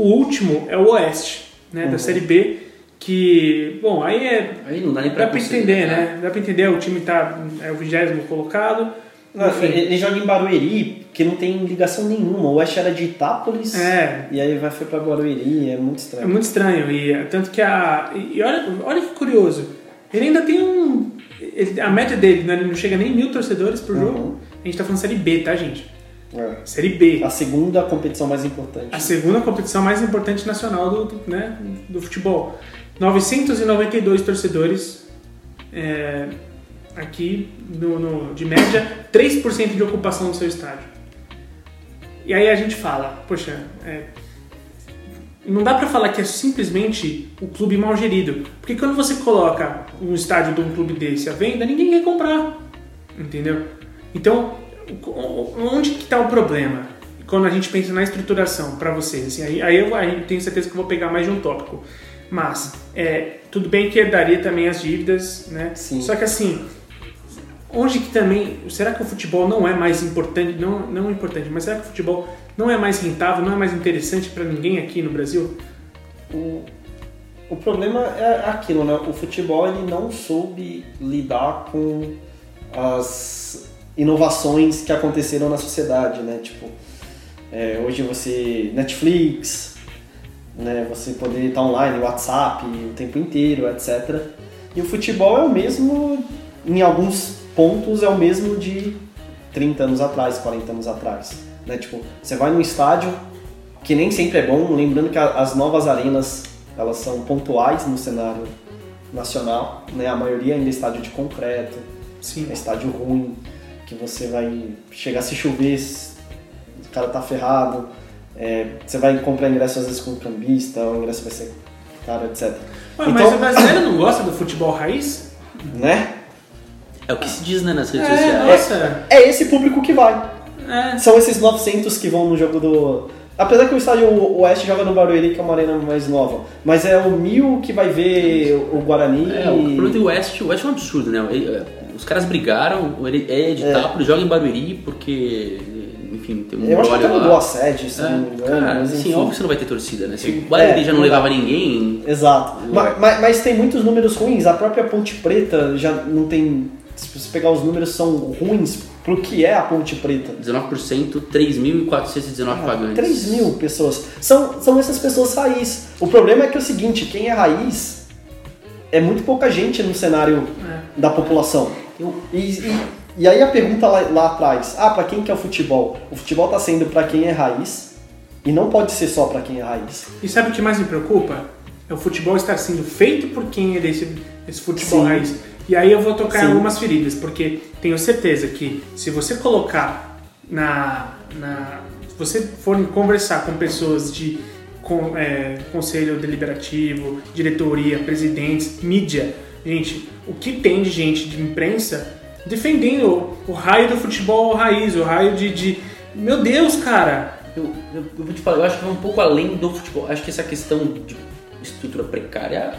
O último é o Oeste, né, da Série B, que, bom, aí é Aí não dá nem pra Dá pra entender, né? né? Dá pra entender, o time tá é o vigésimo colocado. Não, Enfim. ele joga em Barueri, que não tem ligação nenhuma. O Oeste era de Itápolis, É. e aí vai foi pra Barueri, é muito É estranho. muito estranho. E é, tanto que a. E olha, olha que curioso. Ele ainda tem um. ele- a média dele né, ele não chega nem mil torcedores por jogo. A gente tá falando série B, tá, gente? É. Série B. A segunda competição mais importante. A segunda competição mais importante nacional do, do, né, do futebol. 992 torcedores. é, aqui, no, no- de média, 3% de ocupação do seu estádio. E aí a gente fala, poxa, é, não dá pra falar que é simplesmente o clube mal gerido. Porque quando você coloca um estádio de um clube desse à venda, ninguém quer comprar. Entendeu? Então, onde que tá o problema? Quando a gente pensa na estruturação para vocês, assim, aí, aí eu aí tenho certeza que eu vou pegar mais de um tópico. Mas, é, tudo bem que herdaria também as dívidas, né? Sim. Só que assim, onde que também. Será que o futebol não é mais importante? Não, não importante, mas será que o futebol não é mais rentável, não é mais interessante para ninguém aqui no Brasil? O, o problema é aquilo, né? O futebol ele não soube lidar com as inovações que aconteceram na sociedade, né? Tipo, é, hoje você Netflix, né? Você poder estar online, WhatsApp o tempo inteiro, etc. E o futebol é o mesmo, em alguns pontos é o mesmo de 30 anos atrás, 40 anos atrás, né? Tipo, você vai num estádio que nem sempre é bom, lembrando que as novas arenas elas são pontuais no cenário nacional, né? A maioria ainda é estádio de concreto, Sim. é estádio ruim, que você vai chegar se chover, o cara tá ferrado, é, você vai comprar ingresso às vezes com um cambista, o ingresso vai ser caro, etc. Ué, mas o brasileiro não gosta do futebol raiz? né? É o que se diz né, nas redes É, sociais. nossa. É esse público que vai. É. São esses 900 que vão no jogo do. Apesar que o estádio Oeste joga no Barueri, que é uma arena mais nova. Mas é o mil que vai ver o Guarani. É, o problema do West, o West é um absurdo, né? Os caras brigaram, ele é de É. Joga em Barueri porque, enfim, tem um Eu acho que brolho mudou a sede, se É, não me engano. cara, mas assim, enfim. óbvio que você não vai ter torcida, né? Se o Barueri É, já não levava ninguém, Exato. Ma- ma- Mas, tem muitos números ruins. A própria Ponte Preta já não tem. Se você pegar os números, são ruins pro que é a Ponte Preta. 19%, 3.419 pagantes. 3 Ah, mil pessoas. São, são essas pessoas raiz. O problema é que é o seguinte: quem é raiz é muito pouca gente no cenário É. da população. E, e, e aí a pergunta lá, lá atrás: ah, pra quem que é o futebol? O futebol tá sendo pra quem é raiz e não pode ser só pra quem é raiz. E sabe o que mais me preocupa? É o futebol estar sendo feito por quem é desse, esse futebol Sim. raiz. E aí eu vou tocar Sim. algumas feridas, porque tenho certeza que se você colocar na. na se você for conversar com pessoas de com, é, conselho deliberativo, diretoria, presidentes, mídia, gente, o que tem de gente de imprensa defendendo o, raio do futebol raiz, o raio de, de. Meu Deus, cara! Eu, eu- eu vou te falar, eu acho que vai um pouco além do futebol. Acho que essa questão de estrutura precária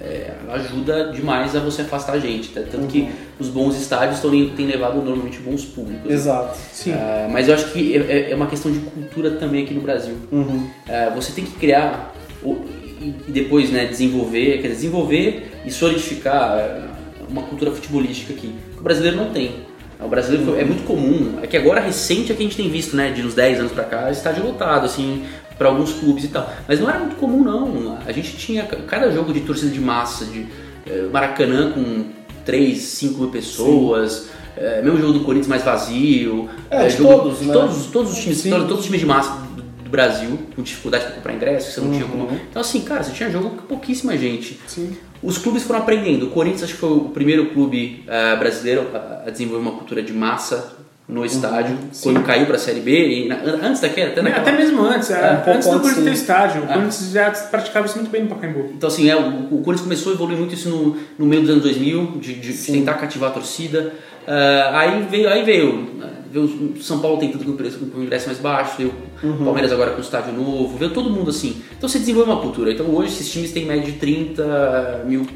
é, ajuda demais a você afastar a gente. tá? Tanto que os bons estádios têm levado normalmente bons públicos. né? Exato. Sim. Ah, mas eu acho que é, é uma questão de cultura também aqui no Brasil. Uhum. Ah, você tem que criar e, e depois né, desenvolver, quer dizer, desenvolver e solidificar ah, uma cultura futebolística aqui. que O brasileiro não tem. O brasileiro é muito comum, é que agora recente é que a gente tem visto, né, de uns 10 anos pra cá, estádio lotado, assim, para alguns clubes e tal. Mas não era muito comum não. A gente tinha cada jogo de torcida de massa, de eh, Maracanã com 3, 5 mil pessoas, eh, mesmo jogo do Corinthians mais vazio. É, eh, de jogo- todos, de né? todos, todos os times, Sim. todos os times de massa do, Brasil, com dificuldade para comprar ingresso, que você não tinha Uhum. como. Então assim, cara, você tinha jogo com pouquíssima gente. Sim. Os clubes foram aprendendo. O Corinthians acho que foi o primeiro clube eh, brasileiro a, desenvolver uma cultura de massa no estádio, quando caiu para a Série B, e na- antes daquela, até naquela... Até mesmo antes, É, um pouco antes do Corinthians ter estádio, o Ah. Corinthians já praticava isso muito bem no Pacaembu. Então, assim, é, o, o Corinthians começou a evoluir muito isso no, no meio dos anos 2000, de, de Sim. tentar cativar a torcida. Ah, aí veio, aí veio, veio o São Paulo tentando com o preço- com o ingresso mais baixo, o Palmeiras agora com o estádio novo, veio todo mundo assim. Então você desenvolve uma cultura. Então hoje esses times têm média de 30 mil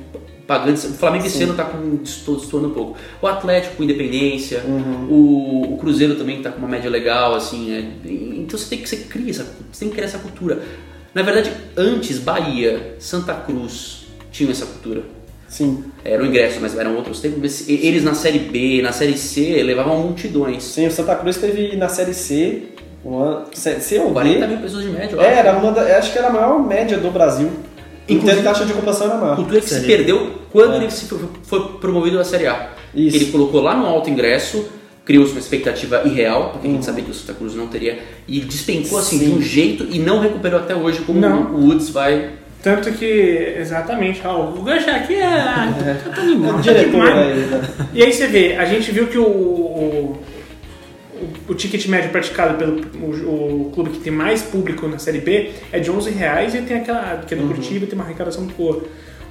pagantes. O Flamengo esse ano está com destoando um pouco. O Atlético com Independência, o, o Cruzeiro também está com uma média legal, assim. é. Então você tem que você cria essa, você tem que criar essa cultura. Na verdade, antes Bahia, Santa Cruz tinham essa cultura. Sim. Era o ingresso, mas eram outros tempos. Mas Eles na série B, na série C, levavam multidões. Sim, o Santa Cruz teve na Série C, uma, C, C ou 40 B. mil pessoas de média, eu É, acho. era uma da, acho que era a maior média do Brasil. Inclusive- Inclusive, a taxa de ocupação era maior. Cultura que se perdeu quando É. ele se foi, promovido à Série A. Isso. Ele colocou lá no alto ingresso, criou-se uma expectativa irreal, porque a Uhum. gente sabia que o Santa Cruz não teria, e despencou assim Sim. de um jeito e não recuperou até hoje, como Não. o Woods vai. Tanto que, exatamente, ó, o gancho aqui é. Tá tão animal, tá Diretor demais. aí, né? E aí você vê, a gente viu que o, o, o- ticket médio praticado pelo o, o clube que tem mais público na Série B é de 11 reais e tem aquela, que é do Curitiba, tem uma arrecadação boa.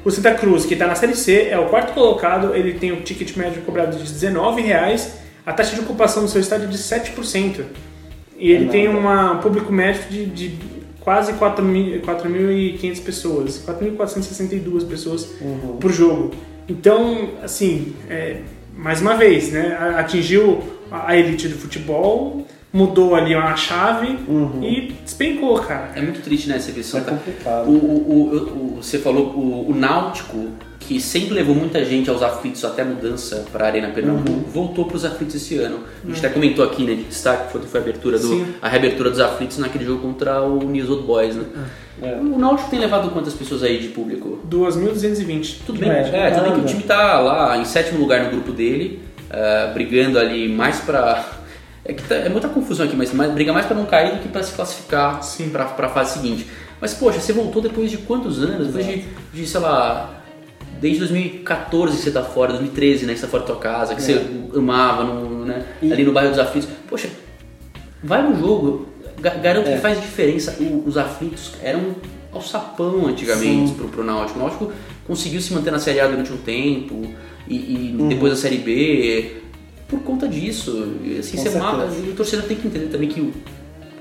O Santa Cruz, que está na Série C, é o quarto colocado, ele tem o ticket médio cobrado de 19 reais, a taxa de ocupação do seu estádio é de 7%. E ele É tem uma, um público médio de, de quase 4 mil- 4.500 pessoas, 4.462 pessoas Uhum. por jogo. Então, assim, é, mais uma vez, né, atingiu a elite do futebol, mudou ali uma chave Uhum. e despencou, cara. É muito triste, né? Você vê É complicado. O, o, o, o- você falou o, o Náutico, que sempre levou muita gente aos aflitos até a mudança para a Arena Pernambuco, Uhum. voltou para os aflitos esse ano. A gente até comentou aqui, né, de destaque, foi, foi a abertura do, Sim. a reabertura dos aflitos naquele jogo contra o News Old Boys, né? É. O Náutico tem levado quantas pessoas aí de público? 2.220. Tudo bem, É, é, tudo bem que o time tá lá em sétimo lugar no grupo dele, ah, brigando ali mais pra. É que tá- é muita confusão aqui, mas mais, briga mais pra não cair do que pra se classificar pra, pra fase seguinte. Mas, poxa, você voltou depois de quantos anos? Depois de, de, sei lá, desde 2014 que você tá fora, 2013, né, que você tá fora da tua casa, que você amava no, né, E- ali no bairro dos aflitos. Poxa, vai no jogo, ga- garanto É. que faz diferença. O- os aflitos eram ao sapão antigamente pro, pro Náutico. O Náutico conseguiu se manter na Série A durante um tempo e, e depois da Série B por conta disso. Assim, Com você certeza. mata, e o torcedor tem que entender também que, o-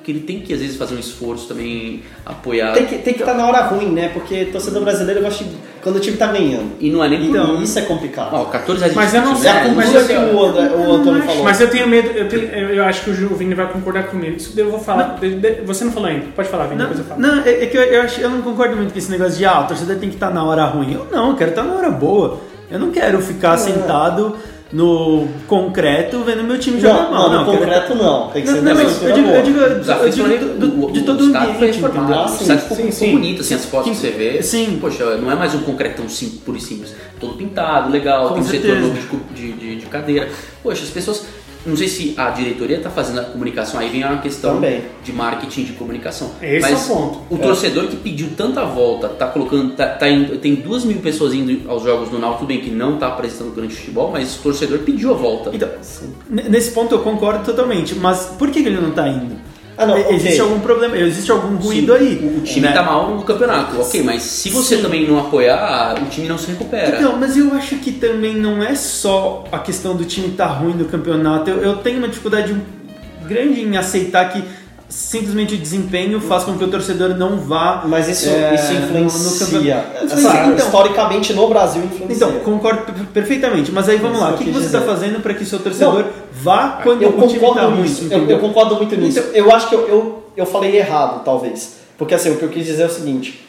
que ele tem que às vezes fazer um esforço também, apoiar. Tem que tem que estar na hora ruim, né? Porque torcedor brasileiro gosta de, quando o time tá ganhando. E não é nem por Então, isso é complicado. Ó, 14 reais Mas eu não é sei, né? mas cultura assim, que o, o Antônio falou. Mas eu tenho medo, eu, tenho- eu eu acho que o Vini vai concordar comigo. Isso eu vou falar. você não falou ainda. Pode falar, Vini, Não, depois eu falo. não, é, é que eu, eu, acho, eu não concordo muito com esse negócio de ah, o torcedor tem que estar na hora ruim. Eu não, eu quero estar na hora boa. Eu não quero ficar sentado no concreto vendo meu time jogar Não, mal. não, no concreto não. Tem que ser não, mas eu digo, eu digo, Os eu digo de todo o foi ambiente, entendeu? Ah, sim, ficou, sim, ficou sim. bonito, assim, as fotos que você vê. Sim. Poxa, não é mais um concretão sim, puro e simples. Todo pintado, legal, Com tem um setor novo de, de- de cadeira. Poxa, as pessoas. Não sei se a diretoria está fazendo a comunicação, aí vem uma questão Também. de marketing de comunicação. Esse Mas é o ponto. O torcedor que pediu tanta volta, tá colocando. Tá, tá indo- tem duas mil pessoas indo aos jogos no Náutico, bem que não tá apresentando grande futebol, mas o torcedor pediu a volta. Então, nesse ponto eu concordo totalmente, mas por que que ele não tá indo? Ah, não, ok. Existe algum problema, existe algum ruído aí. O time né? tá mal no campeonato, ok, mas se você Sim. também não apoiar, o time não se recupera. Então, mas eu acho que também não é só a questão do time estar ruim no campeonato. Eu, eu tenho uma dificuldade grande em aceitar que simplesmente o desempenho faz com que o torcedor não vá. Mas isso, é, isso no- no influencia. campeonato. Assim, Influencia, então. historicamente no Brasil influencia. Então, concordo per- perfeitamente, mas aí vamos Isso lá. eu O que, que você está fazendo para que seu torcedor vá quando eu o time concordo está nisso. Eu, entendeu? eu concordo muito nisso. Eu acho que eu, eu, eu falei errado, talvez. Porque assim, o que eu quis dizer é o seguinte.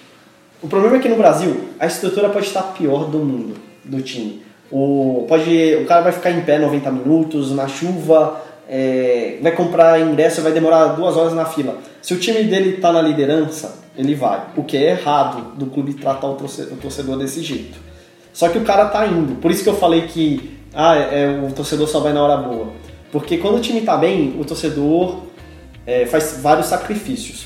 O problema é que no Brasil, a estrutura pode estar pior do mundo, do time. O, pode, o cara vai ficar em pé 90 minutos, na chuva, é, vai comprar ingresso, vai demorar duas horas na fila. Se o time dele está na liderança, ele vai. O que é errado do clube tratar o torce- o torcedor desse jeito. Só que o cara tá indo. Por isso que eu falei que ah, é, o torcedor só vai na hora boa. Porque quando o time tá bem, o torcedor é, faz vários sacrifícios.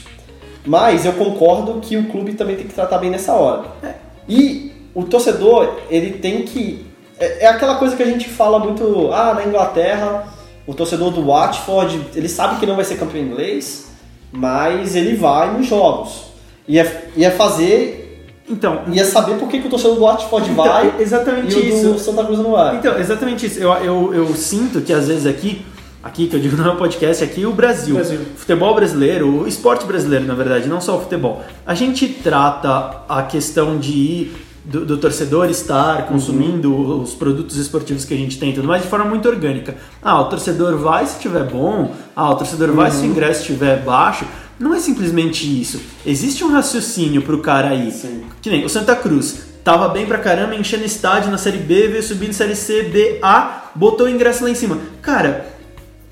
Mas eu concordo que o clube também tem que tratar bem nessa hora. E o torcedor, ele tem que. É, é aquela coisa que a gente fala muito. Ah, na Inglaterra, o torcedor do Watford, ele sabe que não vai ser campeão inglês, mas ele vai nos jogos. E é, e é fazer. Então, E é saber por que, que o torcedor do Watford então, vai exatamente e o isso. do Santa Cruz não vai. Então, exatamente isso. Eu, eu, eu sinto que às vezes aqui, aqui que eu digo no meu podcast, aqui o Brasil, Brasil. o futebol brasileiro, o esporte brasileiro, na verdade, não só o futebol, a gente trata a questão de ir do, do torcedor estar consumindo os produtos esportivos que a gente tem tudo mais de forma muito orgânica. Ah, o torcedor vai se tiver bom, ah, o torcedor vai se o ingresso estiver baixo. Não é simplesmente isso. Existe um raciocínio pro cara aí. Sim. Que nem o Santa Cruz. Tava bem pra caramba, enchendo estádio na Série B, veio subindo Série C, B, A, botou o ingresso lá em cima. Cara,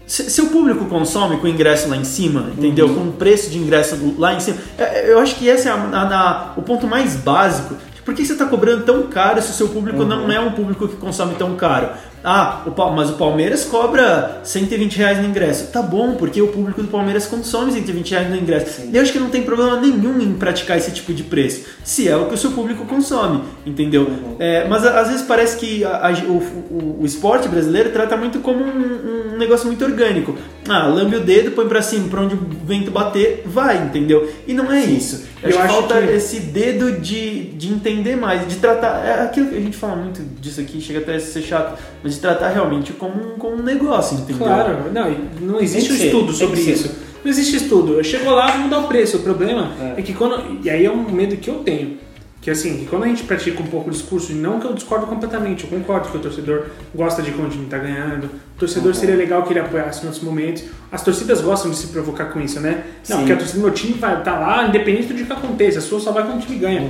se, se o público consome com o ingresso lá em cima, entendeu? Com o preço de ingresso lá em cima, é, eu acho que esse é a- a- a- o ponto mais básico. Por que você está cobrando tão caro se o seu público não é um público que consome tão caro? Ah, o, mas o Palmeiras cobra 120 reais no ingresso. Tá bom, porque o público do Palmeiras consome 120 reais no ingresso. Eu acho que não tem problema nenhum em praticar esse tipo de preço, se é o que o seu público consome, entendeu? É, mas às vezes parece que a- a- o, o- o esporte brasileiro trata muito como um, um negócio muito orgânico. Ah, lambe o dedo, põe pra cima, pra onde o vento bater, vai, entendeu? E não é isso. Eu, Eu acho acho falta que- esse dedo de, de entender mais, de tratar. É aquilo que a gente fala muito disso aqui, chega até a ser chato, mas de tratar realmente como um, como um negócio, entendeu? Claro, não, não existe um estudo sobre isso. Não existe estudo. Chegou lá, vamos dar o preço. O problema é. que quando. E aí é um medo que eu tenho. Que assim, que quando a gente pratica um pouco o discurso, e não que eu discordo completamente, eu concordo que o torcedor gosta de quando o time tá ganhando, o torcedor seria legal que ele apoiasse em outros momentos. As torcidas gostam de se provocar com isso, né? Não, Sim. porque a torcida do meu time vai estar lá, independente do que aconteça, a sua só vai quando o time ganha.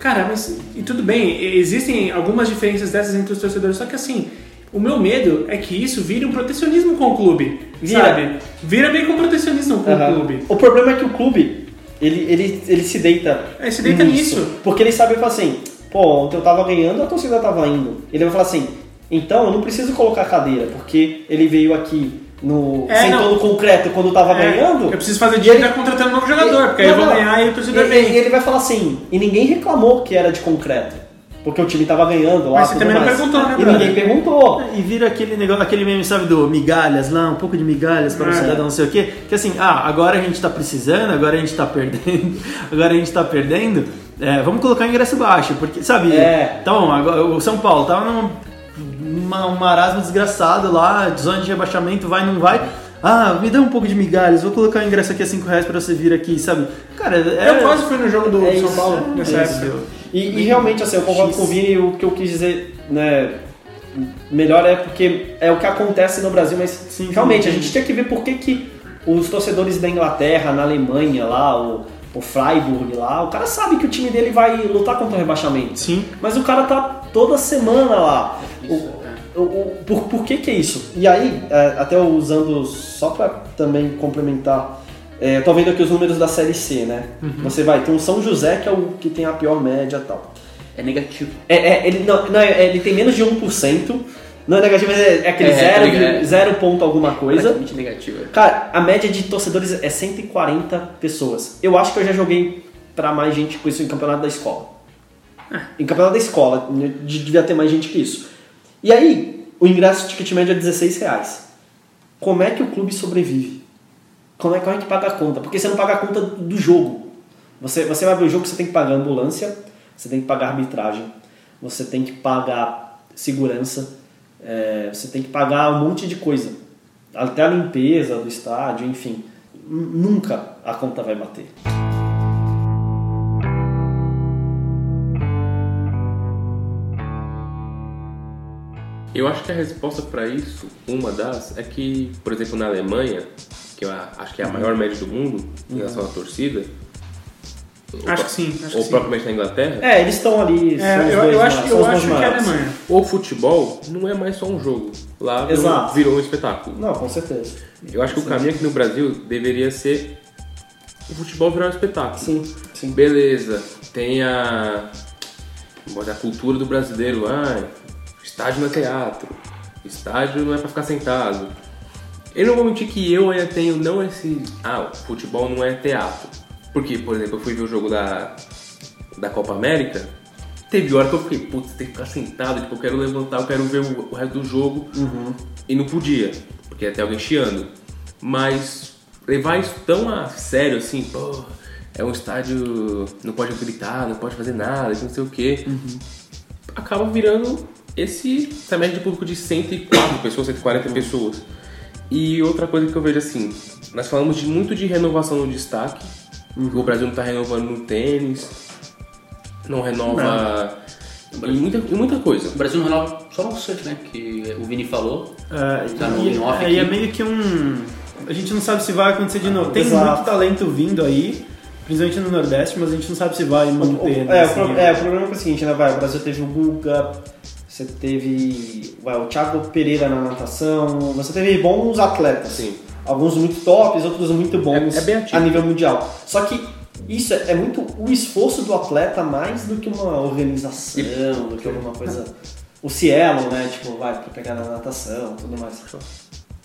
Cara, mas e tudo bem, existem algumas diferenças dessas entre os torcedores, só que assim, o meu medo é que isso vire um protecionismo com o clube, Vira. sabe? Vira bem com protecionismo com Aham. o clube. O problema é que o clube, ele, ele, ele se deita. É, se deita nisso. Porque ele sabe falar assim, pô, ontem eu tava ganhando, a torcida tava indo. Ele vai falar assim, então eu não preciso colocar cadeira, porque ele veio aqui no. É, sentou não. no concreto quando tava É, ganhando. Eu preciso fazer dinheiro ele- contratando um novo jogador, porque aí Não, eu vou ganhar e o torcedor E- vem. E ele vai falar assim, e ninguém reclamou que era de concreto. Porque o time tava ganhando lá. Mas você também não mais. perguntou, né, E ninguém perguntou. E vira aquele negócio, aquele meme, sabe, do migalhas lá, um pouco de migalhas para o É. cidadão, não sei o quê. Que assim, ah, agora a gente tá precisando, agora a gente tá perdendo, <laughs> agora a gente tá perdendo. é, vamos colocar ingresso baixo, porque, sabe, É. bom, agora, o São Paulo tava num uma, um marasmo desgraçado lá, de zona de rebaixamento, vai, não vai. Ah, me dá um pouco de migalhas, vou colocar o ingresso aqui a 5 reais pra você vir aqui, sabe? Cara, é... Eu quase fui no jogo do é São isso, Paulo nessa é época. isso. E, e realmente, assim, eu concordo com o Vini, o que eu quis dizer, né, melhor é porque é o que acontece no Brasil, mas Sim, realmente sim. a gente tinha que ver por que, que os torcedores da Inglaterra, na Alemanha lá, o, o Freiburg lá, o cara sabe que o time dele vai lutar contra o rebaixamento. Sim. Mas o cara tá toda semana lá. O, o- o- por, por que que é isso? E aí, é, até usando, só pra também complementar, é, tô vendo aqui os números da Série C, né? Você vai, tem o São José, que é o que tem a pior média e tal. É negativo. É, é, ele, não, não, é- ele tem menos de 1%, não é negativo, mas é, é aquele É, zero, ligado. zero ponto alguma coisa. Praticamente negativo. é. Cara, a média de torcedores é 140 pessoas. Eu acho que eu já joguei pra mais gente com isso em campeonato da escola. Em campeonato da escola, de- devia ter mais gente que isso. E aí, o ingresso ticket médio é 16 reais. Como é que o clube sobrevive? Como é, como é que paga a conta? Porque você não paga a conta do jogo. Você, você vai ver o jogo, você tem que pagar ambulância, você tem que pagar arbitragem, você tem que pagar segurança, é, você tem que pagar um monte de coisa. Até a limpeza do estádio, enfim. Nunca a conta vai bater. Eu acho que a resposta para isso, uma das, é que, por exemplo, na Alemanha, que eu acho que é a maior média do mundo em relação à torcida, ou Acho que sim, acho ou que sim. propriamente na Inglaterra, É, eles estão ali. É, são os eu, eu acho, eu acho que é a. Alemanha. o futebol não é mais só um jogo. Lá virou, Exato. virou um espetáculo. Não, com certeza. Eu acho que o caminho aqui no Brasil deveria ser o futebol virar um espetáculo. Sim, sim. Beleza, tem a, a cultura do brasileiro. Ah, estádio não é teatro, estádio não é pra ficar sentado. Eu não vou mentir que eu ainda tenho não esse. Ah, futebol não é teatro. Porque, por exemplo, eu fui ver o jogo da, da Copa América. Teve hora que eu fiquei, putz, tem que ficar sentado, tipo, eu quero levantar, eu quero ver o, o resto do jogo. E não podia, porque ter alguém chiando. Mas levar isso tão a sério assim, pô, é um estádio, não pode gritar, não pode fazer nada, não sei o quê. Acaba virando esse, essa média de público de 104 pessoas, 140 pessoas. E outra coisa que eu vejo assim, nós falamos de, muito de renovação no destaque. O Brasil não está renovando no tênis, não renova em muita, em muita coisa. O Brasil não renova só no surf, né? Que o Vini falou. É, Tá no e, in-off é, e é meio que um. A gente não sabe se vai acontecer de novo. Tem Exato. muito talento vindo aí, principalmente no Nordeste, mas a gente não sabe se vai manter. o- é, o pro- é, o problema é o seguinte, né, vai, o Brasil teve o Guga, você teve vai, o Thiago Pereira na natação, você teve bons atletas. Sim. Alguns muito tops, outros muito bons É- é a nível mundial. Só que isso é, é muito o esforço do atleta mais do que uma organização, do que alguma coisa. O Cielo, né? Tipo, vai pra pegar na natação tudo mais.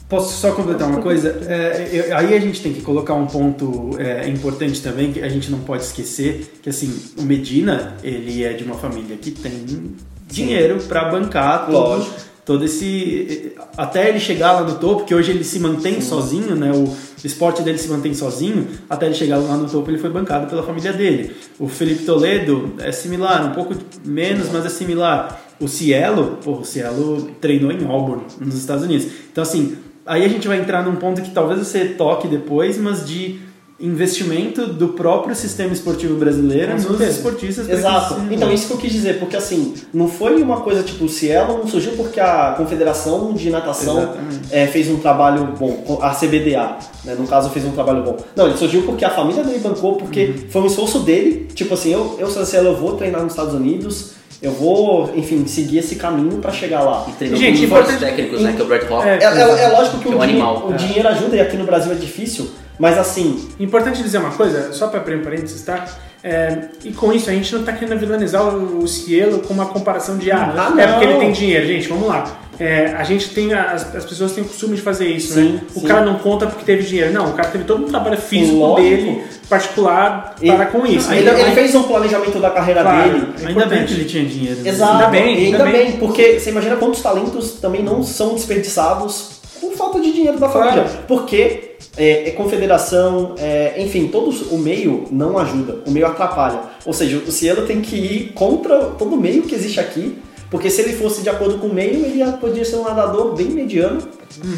Posso só completar uma coisa? É, eu- aí a gente tem que colocar um ponto é, importante também que a gente não pode esquecer, que assim, o Medina, ele é de uma família que tem dinheiro para bancar todo, Lógico. todo esse... Até ele chegar lá no topo, que hoje ele se mantém sozinho, né? O esporte dele se mantém sozinho, até ele chegar lá no topo ele foi bancado pela família dele. O Felipe Toledo é similar, um pouco menos, mas é similar. O Cielo, pô, o Cielo treinou em Auburn, nos Estados Unidos. Então, assim, aí a gente vai entrar num ponto que talvez você toque depois, mas de investimento do próprio sistema esportivo brasileiro nos esportistas. Exato. se Então, isso que eu quis dizer, porque assim, não foi uma coisa tipo, o Cielo não surgiu porque a Confederação de Natação é, fez um trabalho bom, a CBDA, né, no caso, fez um trabalho bom. Não, ele surgiu porque a família dele bancou, porque Uhum. foi um esforço dele, tipo assim, eu, eu sou Cielo, eu vou treinar nos Estados Unidos, eu vou, enfim, seguir esse caminho pra chegar lá. E treinou Gente, com um importante- técnicos, né? Que é o Brett Hawk. É, É, é- é lógico que, Que é o, um dinhe- animal. o É. dinheiro ajuda e aqui no Brasil é difícil, mas assim, Importante dizer uma coisa, só para abrir um parênteses, tá? É, e com isso, a gente não tá querendo vilanizar o, o Cielo com uma comparação de ah, Ah, é porque ele tem dinheiro. Gente, vamos lá. É, a gente tem, as, as pessoas têm o costume de fazer isso, Sim, né? O sim. cara não conta porque teve dinheiro. Não, o cara teve todo um trabalho físico Lógico. dele, particular, Ele- para com isso. ele, Ainda ele mais- fez um planejamento da carreira Claro. dele. É Ainda bem que ele tinha dinheiro. né? Exato, Ainda bem, ainda ainda bem. bem, porque você imagina quantos talentos também não são desperdiçados por falta de dinheiro da Claro. família. Porque é, é confederação, é, enfim, todo o meio não ajuda, o meio atrapalha. Ou seja, o Cielo tem que ir contra todo o meio que existe aqui, porque se ele fosse de acordo com o meio, ele ia- podia ser um nadador bem mediano,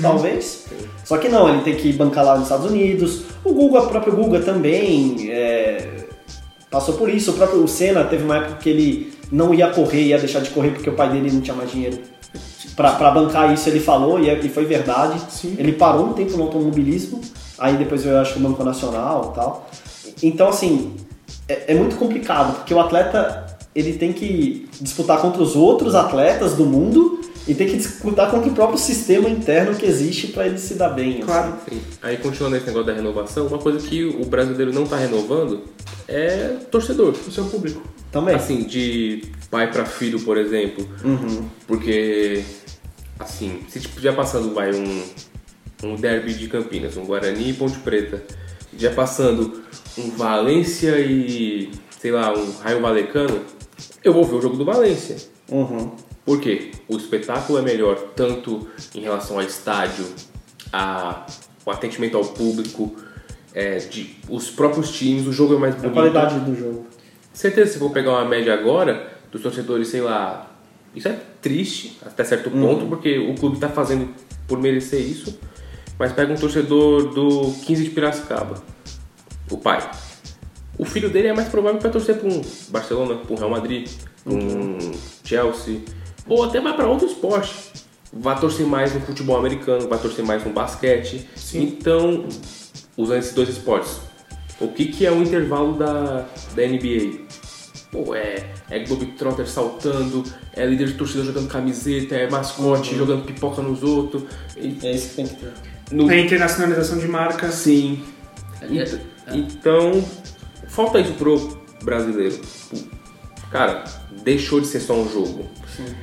talvez. Só que não, ele tem que bancar lá nos Estados Unidos. O Guga, o próprio Guga também é, passou por isso. O próprio Senna teve uma época que ele não ia correr, ia deixar de correr porque o pai dele não tinha mais dinheiro. Pra, pra bancar isso ele falou e, é- e foi verdade. Sim. Ele parou um tempo no automobilismo, aí depois eu acho que o Banco Nacional e tal. Então, assim, é, é muito complicado, porque o atleta ele tem que disputar contra os outros atletas do mundo e tem que disputar contra o próprio sistema interno que existe para ele se dar bem. assim. Claro. Sim. Aí continuando esse negócio da renovação, uma coisa que o brasileiro não tá renovando é torcedor. O seu público. Também. Assim, de pai pra filho, por exemplo. Uhum. Porque, assim, se tipo, já passando, vai, um, um derby de Campinas, um Guarani e Ponte Preta, já passando um Valência e, sei lá, um Raio Valecano, eu vou ver o jogo do Valência. Uhum. Por quê? O espetáculo é melhor tanto em relação ao estádio, a, o atendimento ao público, é, de, os próprios times, o jogo é mais A bonito. qualidade do jogo. Certeza, se for pegar uma média agora, dos torcedores, sei lá, isso é triste até certo ponto, porque o clube está fazendo por merecer isso, mas pega um torcedor do 15 de Piracicaba, o pai. O filho dele é mais provável vai torcer para um Barcelona, para um Real Madrid, pra um Chelsea, ou até vai para outro esporte. Vai torcer mais no futebol americano, vai torcer mais no basquete. Então, usando esses dois esportes, o que, que é o intervalo da, da NBA? Pô, é, é Globetrotter saltando, é líder de torcida jogando camiseta, é mascote jogando pipoca nos outros. E É isso que tem que ter. no- internacionalização de marcas. Sim. É, é. Então, falta isso pro brasileiro. Cara, deixou de ser só um jogo.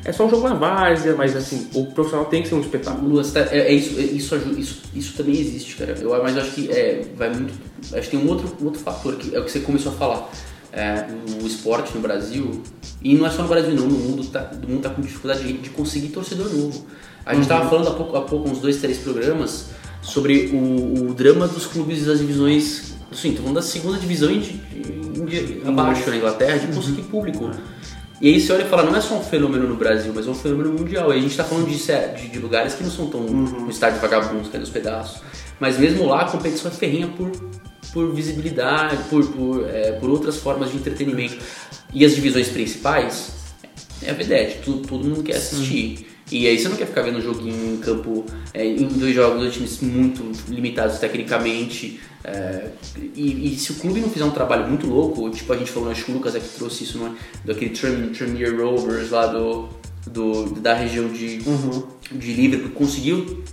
É só um jogo na várzea, mas assim, o profissional tem que ser um espetáculo. Tá- é, é isso, é- isso, isso, isso também existe, cara. Eu, mas eu acho que é, vai muito. Acho que tem um outro, outro fator que é o que você começou a falar. É, o esporte no Brasil, e não é só no Brasil não, no mundo tá, o mundo tá com dificuldade de, de conseguir torcedor novo. A gente tava falando há pouco, há pouco, uns dois, três programas, sobre o, o drama dos clubes das divisões. Sim, tô falando da segunda divisão e de, de- de- abaixo na Inglaterra, de conseguir público. E aí você olha e fala, não é só um fenômeno no Brasil, mas é um fenômeno mundial. E a gente tá falando de, de, de lugares que não são tão um estádio vagabundo, é dos pedaços. Mas mesmo lá a competição é ferrinha por, por visibilidade, por, por, é, por outras formas de entretenimento. E as divisões principais, é a vedete, todo, todo mundo quer assistir. E aí você não quer ficar vendo um joguinho em campo, é, em dois jogos, dois times muito limitados tecnicamente. é, e, e se o clube não fizer um trabalho muito louco, tipo a gente falou, acho que o Lucas é que trouxe isso, não é? daquele Trem- Tremere Rovers lá do, do, da região de, de Liverpool, conseguiu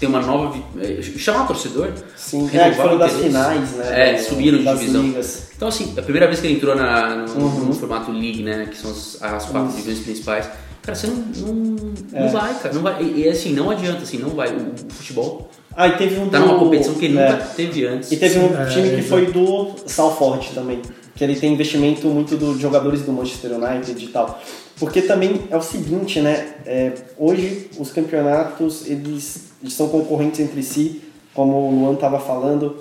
ter uma nova. é, chamar torcedor. Sim, é, que foram das finais, né? É, subiram de divisão. ligas. Então, assim, a primeira vez que ele entrou na, no, Uhum. no formato League, né, que são as, as quatro divisões principais, cara, você não, não, não É. vai, cara. Não vai. E, e, assim, não adianta, assim, não vai. O, o futebol Ah, e teve um tá do- numa competição que ele é. nunca teve antes. E teve um É, time que exato. foi do Salford também, que ele tem investimento muito dos jogadores do Manchester United e tal. Porque também é o seguinte, né? é, hoje os campeonatos eles são concorrentes entre si, como o Luan estava falando.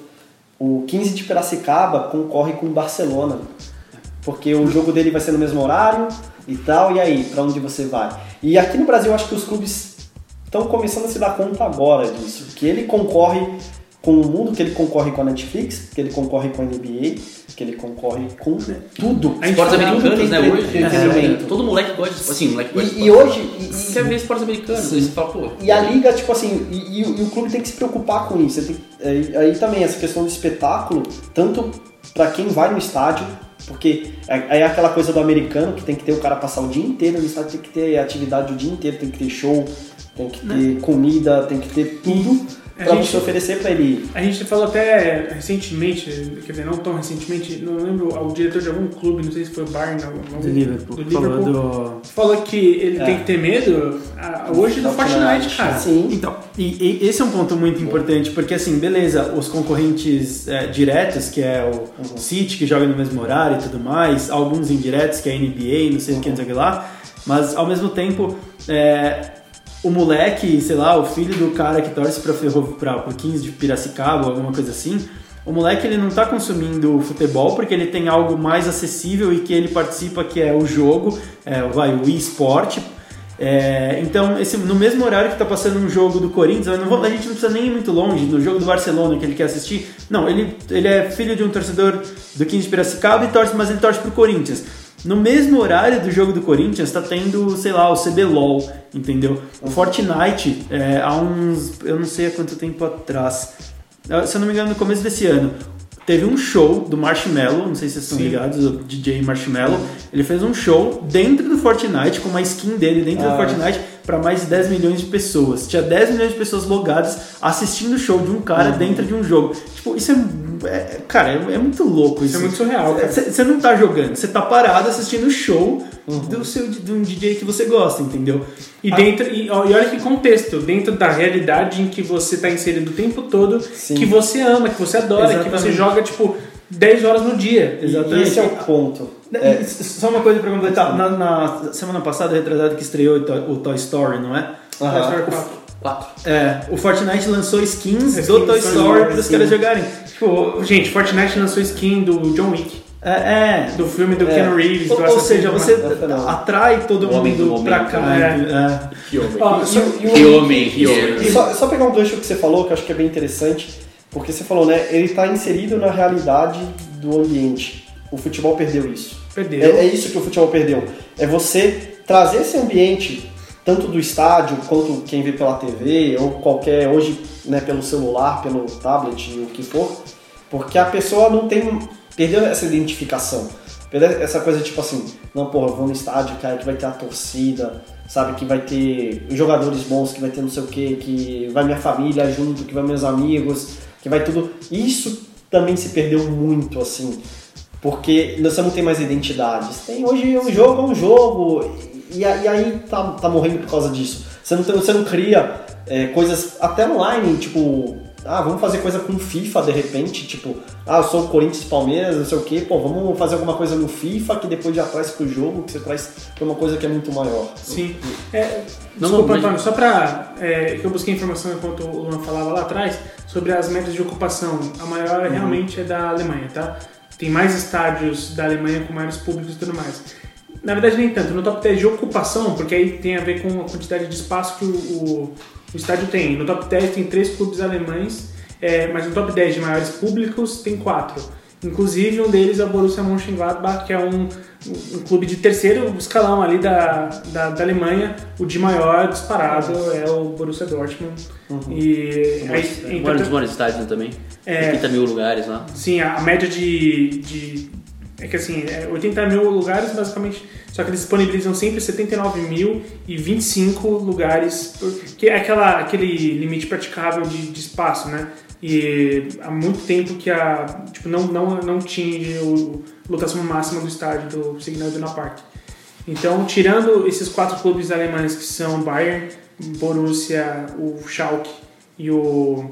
O 15 de Piracicaba concorre com o Barcelona, porque o jogo dele vai ser no mesmo horário e tal. E aí, para onde você vai? E aqui no Brasil, eu acho que os clubes estão começando a se dar conta agora disso, que ele concorre com o mundo, que ele concorre com a Netflix, que ele concorre com a NBA, que ele concorre com tudo. A gente Esportes americanos, né, é hoje. É, todo moleque gosta assim, moleque gosta de E, e hoje. e- Você ver esportes americanos, você fala, pô. E a liga, tipo assim, e, e o- e clube tem que se preocupar com isso. Tem- aí, aí também, essa questão do espetáculo, tanto pra quem vai no estádio, porque é, é aquela coisa do americano que tem que ter o cara passar o dia inteiro no estádio, tem que ter atividade o dia inteiro, tem que ter show, tem que ter comida, tem que ter tudo A pra gente- você oferecer pra ele. A gente falou até recentemente, quer dizer, não tão recentemente, não lembro, o diretor de algum clube, não sei se foi o Bayern, algum, Do Liverpool. do Liverpool Falou do... falou que ele É. tem que ter medo hoje do Fortnite, cara. Sim. Então, e, e esse é um ponto muito importante, porque assim, beleza, os concorrentes é, diretos, que é o City, que joga no mesmo horário e tudo mais, alguns indiretos, que é a NBA, não sei o que, não sei o que lá, mas ao mesmo tempo, é, o moleque, sei lá, o filho do cara que torce pra, Ferro, pro 15 de Piracicaba, alguma coisa assim, o moleque ele não tá consumindo futebol porque ele tem algo mais acessível e que ele participa, que é o jogo, é, vai, o eSport. É, então, esse, no mesmo horário que tá passando um jogo do Corinthians, vou- a gente não precisa nem ir muito longe, no jogo do Barcelona que ele quer assistir. Não, ele, ele é filho de um torcedor do 15 de Piracicaba e torce, mas ele torce pro Corinthians. No mesmo horário do jogo do Corinthians, tá tendo, sei lá, o CBLOL, entendeu? O Fortnite, é, há uns. Eu não sei há quanto tempo atrás. Ah, Se eu não me engano, no começo desse ano. Teve um show do Marshmello, não sei se vocês estão Sim. ligados, o DJ Marshmello. Ele fez um show dentro do Fortnite, com uma skin dele dentro do Ah. Fortnite, para mais de 10 milhões de pessoas. Tinha 10 milhões de pessoas logadas assistindo o show de um cara Uhum. dentro de um jogo. Tipo, isso é. É- cara, é, é muito louco isso. Isso é muito surreal. Você não tá jogando, você tá parado assistindo o show Uhum. do seu, de um DJ que você gosta, entendeu? E, dentro, e, e olha que contexto, dentro da realidade em que você está inserido o tempo todo, Sim. que você ama, que você adora, que você Exatamente. joga tipo 10 horas no dia. E Exatamente. esse é o ponto. É, Só uma coisa pra completar. Na, na semana passada, retrasada, que estreou o Toy, Toy Story, não é? Aham. Quatro. É, o Fortnite lançou skins Skins do Toy Story pros sim. caras jogarem. Tipo, Gente, Fortnite lançou skin do John Wick, é. é. do filme do É. Keanu Reeves, Ou, ou seja, Creed. você não. atrai todo O homem do mundo pra momento, cá. né? É. Que homem. Só- Que homem, que homem. Só, só pegar um gancho que você falou, que eu acho que é bem interessante, porque você falou, né? Ele está inserido na realidade do ambiente. O futebol perdeu isso. Perdeu. É, é isso que o futebol perdeu. É você trazer esse ambiente, tanto do estádio quanto quem vê pela TV, ou qualquer, hoje, né, pelo celular, pelo tablet, o que for, porque a pessoa não tem. Perdeu essa identificação. Perdeu essa coisa tipo assim, não, porra, vou no estádio, cara, que vai ter a torcida, sabe, que vai ter jogadores bons, que vai ter não sei o que, que vai minha família junto, que vai meus amigos, que vai tudo. Isso também se perdeu muito, assim. Porque você não tem mais identidades. Tem hoje um jogo é um jogo. E, e aí tá, tá morrendo por causa disso. Você não, tem- você não cria é, coisas até online, tipo, ah, vamos fazer coisa com FIFA de repente, tipo, ah, eu sou o Corinthians e Palmeiras, não sei o que, pô, vamos fazer alguma coisa no FIFA que depois já traz pro jogo, que você traz pra uma coisa que é muito maior. Sim. É, Não, desculpa, não, mas- Antônio, só para que eu busquei informação enquanto o Luan falava lá atrás sobre as metas de ocupação. A maior realmente é da Alemanha, tá? Tem mais estádios da Alemanha com maiores públicos e tudo mais. Na verdade, nem tanto. No top 10 de ocupação, porque aí tem a ver com a quantidade de espaço que o, o- o estádio tem. No top 10 tem três clubes alemães, é, mas no top 10 de maiores públicos tem quatro. Inclusive, um deles é o Borussia Mönchengladbach, que é um, um clube de terceiro escalão ali da, da, da Alemanha. O de maior disparado é o Borussia Dortmund. E aí, Agora então, nos bons estádios também. É. 80 mil lugares lá. Sim, a a média de, de. É que assim, é 80 mil lugares basicamente. Só que eles disponibilizam sempre 79 mil e 25 lugares. Que é aquela, aquele limite praticável de, de espaço, né? E há muito tempo que a. Tipo, não, não, não tinha o lotação máxima do estádio do Signal Iduna Park. Então, tirando esses quatro clubes alemães que são Bayern, Borussia, o Schalke e o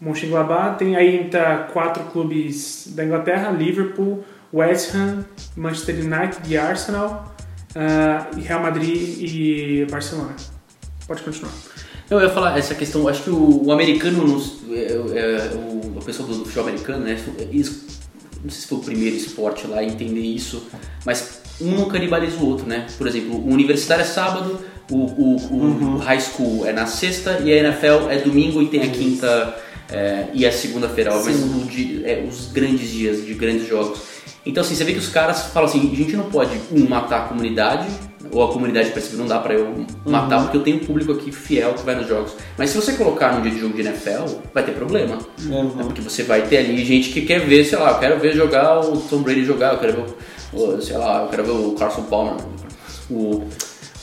Mönchengladbach, tem aí entra quatro clubes da Inglaterra, Liverpool, West Ham, Manchester United e Arsenal, e Real Madrid e Barcelona. Pode continuar. Não, eu ia falar essa questão, acho que o, o americano, nos- é, é, o, a pessoa do futebol americano, né, não sei se foi o primeiro esporte lá a entender isso, mas um não canibaliza o outro, né? Por exemplo, o universitário é sábado, o, o, o- o high school é na sexta e a NFL é domingo e tem a quinta é, e a segunda-feira, mas é, os grandes dias de grandes jogos. Então, assim, você vê que os caras falam assim: a gente não pode, um, matar a comunidade, ou a comunidade percebe, não dá pra eu matar, porque eu tenho um público aqui fiel que vai nos jogos. Mas se você colocar num dia de jogo de NFL, vai ter problema. né? Porque você vai ter ali gente que quer ver, sei lá, eu quero ver jogar o Tom Brady jogar, eu quero ver, o- sei lá, eu quero ver o Carson Palmer, o,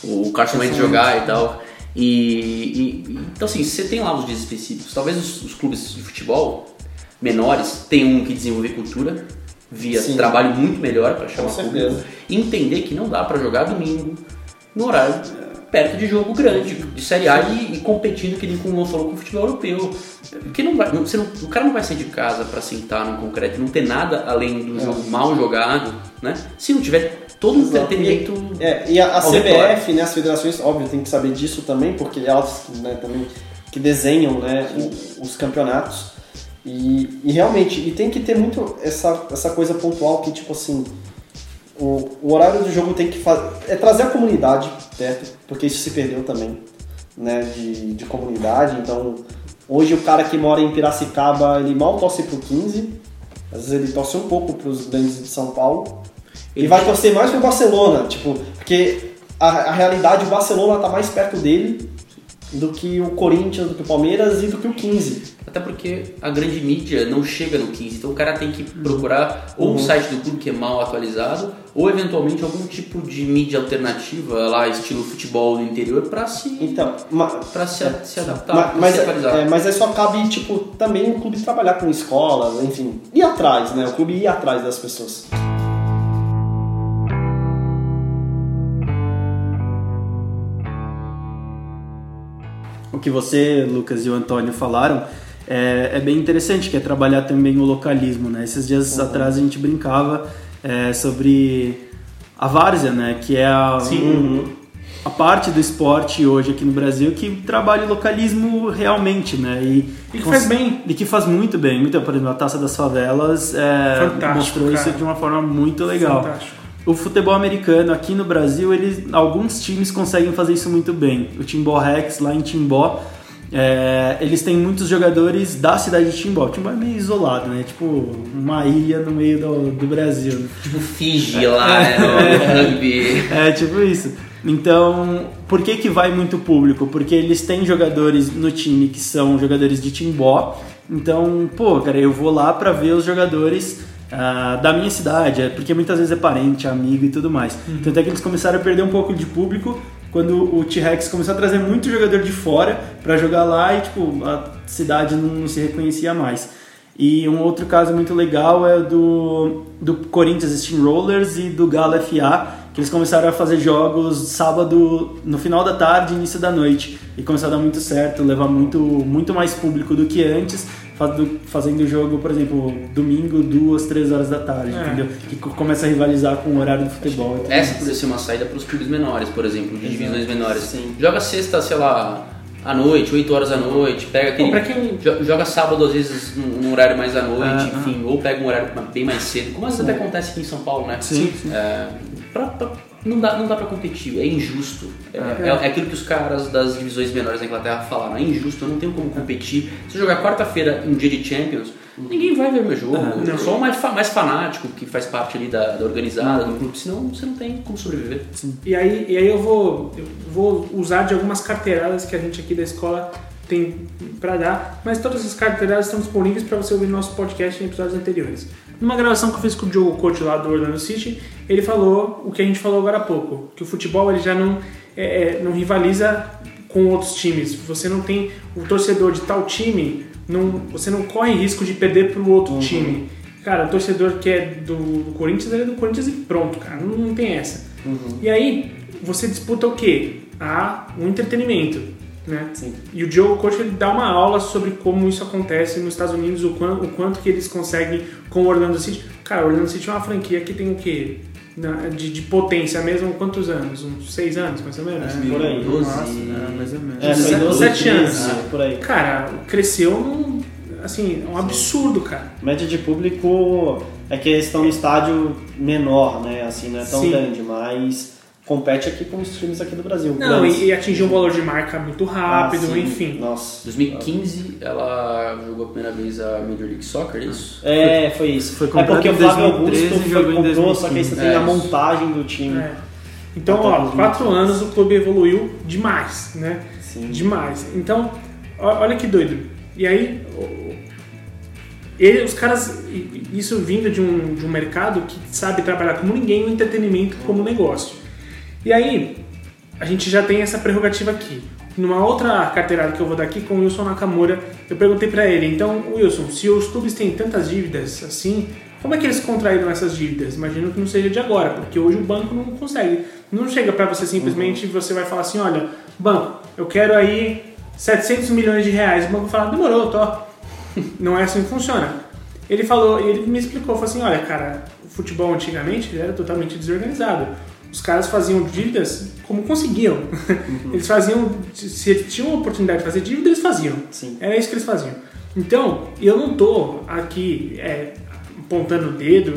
o Carson Wentz jogar e tal. E, e- então assim, você tem lá os dias específicos. Talvez os, os clubes de futebol menores tenham que desenvolver cultura via Sim. trabalho muito melhor para chamar público. E entender que não dá para jogar domingo no horário perto de jogo grande, de Série A e, e competindo que nem como o falou com o futebol europeu. Porque não vai, não- você não- o cara não vai sair de casa para sentar no concreto, não ter nada além do jogo mal jogado, né? Se não tiver todo o Exato. entretenimento. É, e a, a CBF, né, as federações, óbvio, tem que saber disso também, porque elas né, também que desenham né, os campeonatos. E, e realmente, e tem que ter muito essa, essa coisa pontual que, tipo assim, o, o horário do jogo tem que fazer. É trazer a comunidade perto, porque isso se perdeu também, né, de, de comunidade. Então, hoje o cara que mora em Piracicaba, ele mal torce pro 15, às vezes ele torce um pouco pros grandes de São Paulo. E Ele- vai torcer mais pro Barcelona, tipo, porque a, a realidade, o Barcelona tá mais perto dele do que o Corinthians, do que o Palmeiras e do que o 15. Até porque a grande mídia não chega no 15, então o cara tem que procurar ou Uhum. um site do clube que é mal atualizado, ou eventualmente algum tipo de mídia alternativa, lá estilo futebol do interior, pra se, Então, pra se, se adaptar, mas, se atualizar. é, mas aí só cabe, tipo, também o clube trabalhar com escolas, enfim, ir atrás, né? O clube ir atrás das pessoas. O que você, Lucas e o Antônio falaram é, é bem interessante, que é trabalhar também o localismo, né? Esses dias atrás a gente brincava é, sobre a várzea, né? Que é a, a parte do esporte hoje aqui no Brasil que trabalha o localismo realmente, né? E, E que faz bem. E que faz muito bem. Muito, por exemplo, a Taça das Favelas é, mostrou isso cara. de uma forma muito legal. Fantástico. O futebol americano aqui no Brasil, eles, alguns times conseguem fazer isso muito bem. O Timbó Rex lá em Timbó, é, eles têm muitos jogadores da cidade de Timbó. Timbó é meio isolado, né? Tipo uma ilha no meio do, do Brasil. né? Tipo Fiji lá, né, <laughs> no rugby. É tipo isso. Então, por que que vai muito público? Porque eles têm jogadores no time que são jogadores de Timbó. Então, pô, cara, eu vou lá pra ver os jogadores ah, da minha cidade, é porque muitas vezes é parente, amigo e tudo mais. Tanto é que eles começaram a perder um pouco de público quando o T-Rex começou a trazer muito jogador de fora pra jogar lá e, tipo, a cidade não, não se reconhecia mais. E um outro caso muito legal é do, do Corinthians Steamrollers e do Galo FA, que eles começaram a fazer jogos sábado no final da tarde e início da noite. E começou a dar muito certo, levar muito, muito mais público do que antes, fazendo o jogo, por exemplo, domingo, duas, três horas da tarde, É. entendeu? Que co- começa a rivalizar com o horário do futebol. e tudo Essa poderia ser uma saída para os clubes menores, por exemplo, de divisões menores. Sim. Joga sexta, sei lá, à noite, 8 horas à noite, pega aquele. Quem- jo- Joga sábado, às vezes, num, num horário mais à noite, Ah, enfim, ou pega um horário bem mais cedo, como às vezes até acontece aqui em São Paulo, né? Sim, sim. É, pra- pra- não, dá, não dá pra competir, é injusto. É, é- é aquilo que os caras das divisões menores da Inglaterra falaram, é injusto, eu não tenho como competir. Se eu jogar quarta-feira em dia de Champions, ninguém vai ver meu jogo. Não. Só o mais, mais fanático que faz parte ali da, da organizada, do clube, senão você não tem como sobreviver. E aí, e aí eu, vou, eu vou usar de algumas carteiradas que a gente aqui da escola tem pra dar, mas todas essas carteiradas estão disponíveis para você ouvir no nosso podcast em episódios anteriores. Numa gravação que eu fiz com o Diogo Coach lá do Orlando City, ele falou o que a gente falou agora há pouco, que o futebol ele já não, é, é, não rivaliza com outros times. Você não tem o torcedor de tal time, não, você não corre risco de perder para o outro time. Cara, o torcedor que é do, do Corinthians ele é do Corinthians e pronto, cara, não, não tem essa. E aí, você disputa o quê? Ah, um entretenimento, né? Sim. E o Joe Coach ele dá uma aula sobre como isso acontece nos Estados Unidos, o quanto, o quanto que eles conseguem com o Orlando City. Cara, o Orlando City é uma franquia que tem o quê? Na- de, de potência mesmo, quantos anos? Uns seis anos, mais ou menos? por aí. 12. Nossa, é, mais ou menos. É, Sete- 12, sete 13, anos. por aí. Cara, cresceu num, assim, um absurdo, cara. Média de público é que eles estão no estádio menor, né? Assim, não é tão Sim. grande, mas compete aqui com os times aqui do Brasil. Não, grandes. e, e atingiu um valor de marca muito rápido, Ah, enfim. Nossa. 2015 ela jogou a primeira vez a Major League Soccer, é isso? É, foi isso. Foi é porque o Flávio 2013 Augusto foi, comprou, só que aí você 2015. tem a É, montagem do time. É. Então, Até ó, 2015. quatro anos o clube evoluiu demais, né? Sim. Demais. Então, ó- olha que doido. E aí, ele, os caras, isso vindo de um, de um mercado que sabe trabalhar como ninguém o entretenimento como negócio. E aí, a gente já tem essa prerrogativa aqui. Numa outra carteirada que eu vou dar aqui com o Wilson Nakamura, eu perguntei pra ele, então, Wilson, se os clubes têm tantas dívidas assim, como é que eles contraíram essas dívidas? Imagino que não seja de agora, porque hoje o banco não consegue. Não chega pra você simplesmente, você vai falar assim, olha, banco, eu quero aí 700 milhões de reais. O banco fala, demorou, tô. <laughs> Não é assim que funciona. Ele falou, ele me explicou, falou assim, olha, cara, o futebol antigamente era totalmente desorganizado. Os caras faziam dívidas como conseguiam. <laughs> Eles faziam, se eles tinham a oportunidade de fazer dívida, eles faziam. Sim. Era isso que eles faziam. Então, eu não tô aqui é, apontando o dedo,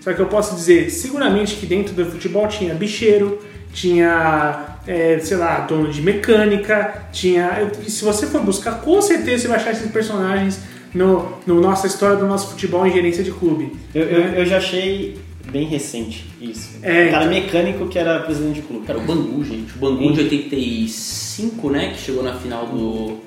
só que eu posso dizer seguramente que dentro do futebol tinha bicheiro, tinha, é, sei lá, dono de mecânica, tinha. Se você for buscar, com certeza você vai achar esses personagens no, no nossa história do nosso futebol em gerência de clube. Eu, eu, né? eu já achei bem recente isso. É, o cara então. mecânico que era presidente de clube. Cara, o Bangu, gente. O Bangu de 85, né? Que chegou na final do.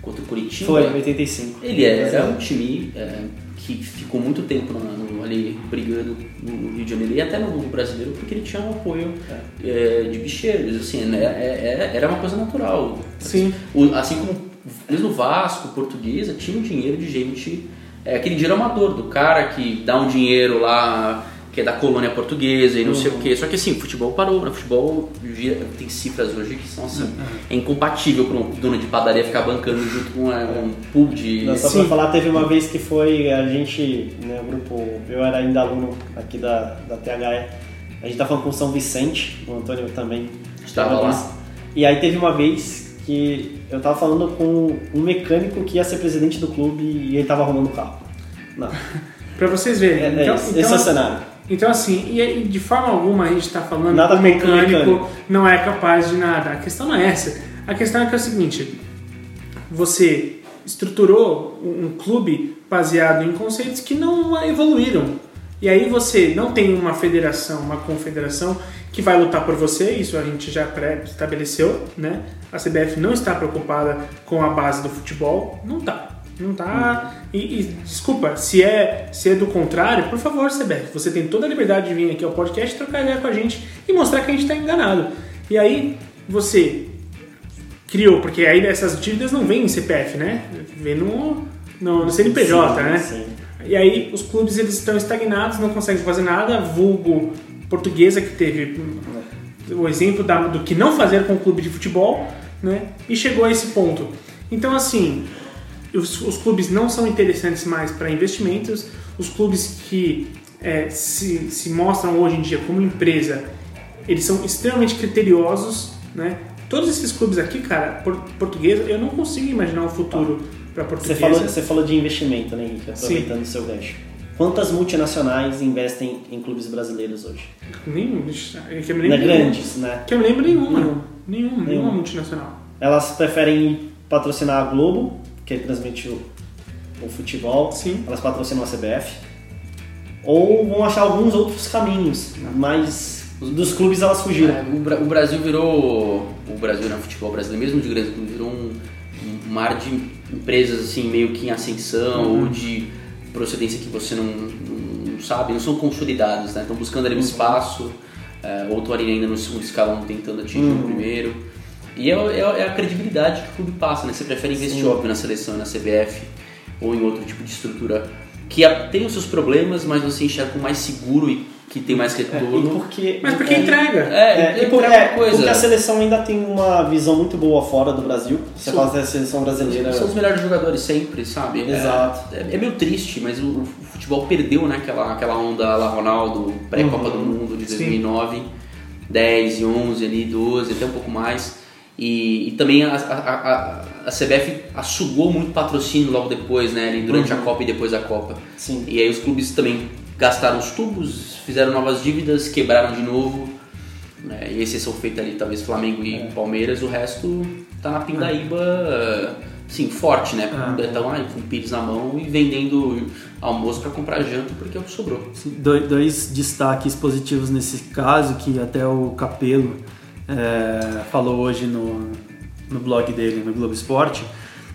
contra o Curitiba. Foi, em 85. Ele era um time é, que ficou muito tempo na- no- ali brigando no Rio de Janeiro e até no brasileiro porque ele tinha um apoio é, de bicheiros, assim, né? É- é- era uma coisa natural. Sim. O- assim como mesmo o Vasco, Portuguesa, tinha um dinheiro de gente, é, aquele dinheiro amador, do cara que dá um dinheiro lá que é da colônia portuguesa e não sei o quê. Só que assim, o futebol parou, né? O futebol vira- tem cifras hoje que são assim, é incompatível para um dono de padaria ficar bancando junto com é, um pool de... Não, só Sim. pra falar, teve uma vez que foi a gente, né, o grupo, eu era ainda aluno aqui da, da THE, a gente tava falando com o São Vicente, o Antônio também Estava lá. E aí teve uma vez que eu tava falando com um mecânico que ia ser presidente do clube e ele tava arrumando o carro. Não, <laughs> Pra vocês verem. é, é então, esse, então- esse é o cenário. Então, assim, e, de forma alguma a gente está falando Nada que o mecânico, mecânico. não é capaz de nada. A questão não é essa. A questão é que é o seguinte: você estruturou um, clube baseado em conceitos que não evoluíram. E aí você não tem uma federação, uma confederação que vai lutar por você, isso a gente já pré-estabeleceu, né? A CBF não está preocupada com a base do futebol, não tá. Não tá. E, e, desculpa, se é, se é do contrário, por favor, CBF, você tem toda a liberdade de vir aqui ao podcast, trocar ideia com a gente e mostrar que a gente está enganado. E aí você criou, porque aí essas dívidas não vêm em CPF, né? Vem no, no, no CNPJ, Sim, né? sim. E aí os clubes eles estão estagnados, não conseguem fazer nada, vulgo portuguesa que teve o exemplo da- do que não fazer com o clube de futebol, né? E chegou a esse ponto. Então assim, os, os clubes não são interessantes mais para investimentos, os clubes que é, se, se mostram hoje em dia como empresa, eles são extremamente criteriosos, né? Todos esses clubes aqui, cara, por, portuguesa, eu não consigo imaginar um futuro para Você portuguesa. falou, você falou de investimento, né, Henrique? Aproveitando o seu gancho. Quantas multinacionais investem em clubes brasileiros hoje? Nem, que eu é grandes, né? Que eu me lembro nenhuma. Nenhuma. Nenhuma, nenhuma multinacional. Elas preferem patrocinar a Globo, que transmite o, o futebol. Sim. Elas patrocinam a CBF. Ou vão achar alguns outros caminhos, mas dos clubes elas fugiram. É, o, Bra- o Brasil virou. O Brasil no futebol brasileiro, mesmo de grandes clubes, virou um, um mar de empresas assim, meio que em ascensão ou de procedência que você não, não sabe, não são consolidadas, né? Estão buscando ali um espaço, é, ou estão ali ainda no segundo escalão tentando atingir o primeiro. E é, é- é a credibilidade que o clube passa, né? Você prefere investir, óbvio, na seleção, na CBF ou em outro tipo de estrutura que tem os seus problemas, mas você enxerga como mais seguro e que tem mais E retorno. porque, Mas porque é, entrega. É, É, e por- entrega é, coisa. porque a seleção ainda tem uma visão muito boa fora do Brasil. Você Sim. fala da seleção brasileira. São os melhores jogadores sempre, sabe? É- Exato. É, é meio triste, mas o, o futebol perdeu né, aquela, aquela onda lá, Ronaldo, pré-Copa Uhum. do Mundo de Sim. 2009, 10 e 11 ali, 12, até um pouco mais. E, e também a, a, a, a CBF assugou muito patrocínio logo depois, né? ali durante a Copa e depois da Copa. Sim. E aí os clubes também gastaram os tubos, fizeram novas dívidas, quebraram de novo. Né? E exceção feita ali, talvez Flamengo e Palmeiras, o resto tá na pindaíba, sim, forte, né? Então, ai, com o Pires na mão e vendendo almoço para comprar janta porque é o que sobrou. Dois, dois destaques positivos nesse caso, que até o Capelo é, falou hoje no, no blog dele, no Globo Esporte,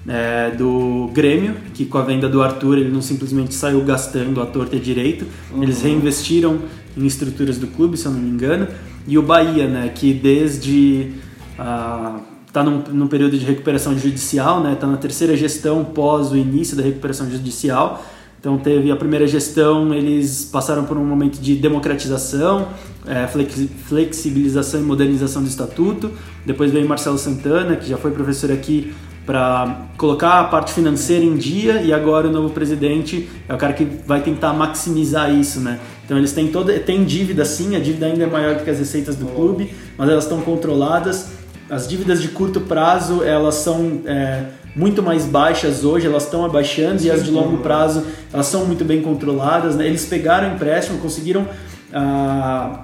é, do Grêmio, que com a venda do Arthur ele não simplesmente saiu gastando à torta e direito, eles reinvestiram em estruturas do clube, se eu não me engano, e o Bahia, né, que desde ah, tá num, num período de recuperação judicial, né? Tá na terceira gestão pós o início da recuperação judicial. Então teve a primeira gestão, eles passaram por um momento de democratização, é, flexi- flexibilização e modernização do estatuto. Depois veio Marcelo Santana, que já foi professor aqui, para colocar a parte financeira em dia e agora o novo presidente é o cara que vai tentar maximizar isso, né? Então eles têm toda tem dívida sim, a dívida ainda é maior do que as receitas do clube, mas elas estão controladas. As dívidas de curto prazo elas são é, muito mais baixas hoje, elas estão abaixando e as de longo prazo elas são muito bem controladas. Né? Eles pegaram o empréstimo, conseguiram a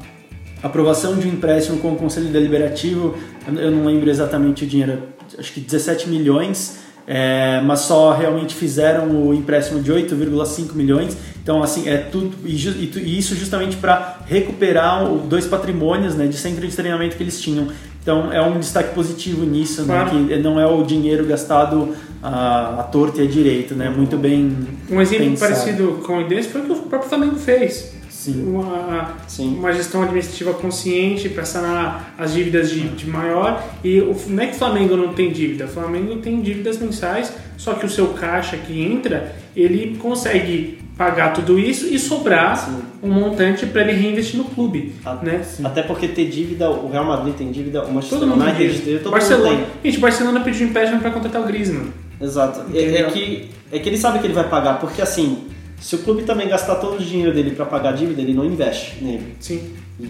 aprovação de um empréstimo com o Conselho Deliberativo, eu não lembro exatamente o dinheiro, acho que 17 milhões, é, mas só realmente fizeram o empréstimo de 8,5 milhões. Então, assim, é tudo. E, e isso justamente para recuperar o, dois patrimônios né, de centro de treinamento que eles tinham. Então, é um destaque positivo nisso, Claro. né, que não é o dinheiro gastado à, à torta e à direita, né? Muito bem. Um exemplo pensado. parecido com esse foi o que o próprio Flamengo fez. Sim. Uma, Sim. uma gestão administrativa consciente para sanar as dívidas de, de maior. E o, não é que o Flamengo não tem dívida, o Flamengo tem dívidas mensais, só que o seu caixa que entra, ele consegue pagar tudo isso e sobrar um montante para ele reinvestir no clube. A- Né? Até porque ter dívida, o Real Madrid tem dívida, o Manchester Todo United tem dívida. todo Barcelona, mundo tem. gente, Barcelona pediu empréstimo para contratar o Griezmann. Exato. É, é que, é que ele sabe que ele vai pagar, porque assim, se o clube também gastar todo o dinheiro dele para pagar a dívida, ele não investe nele. Sim, E,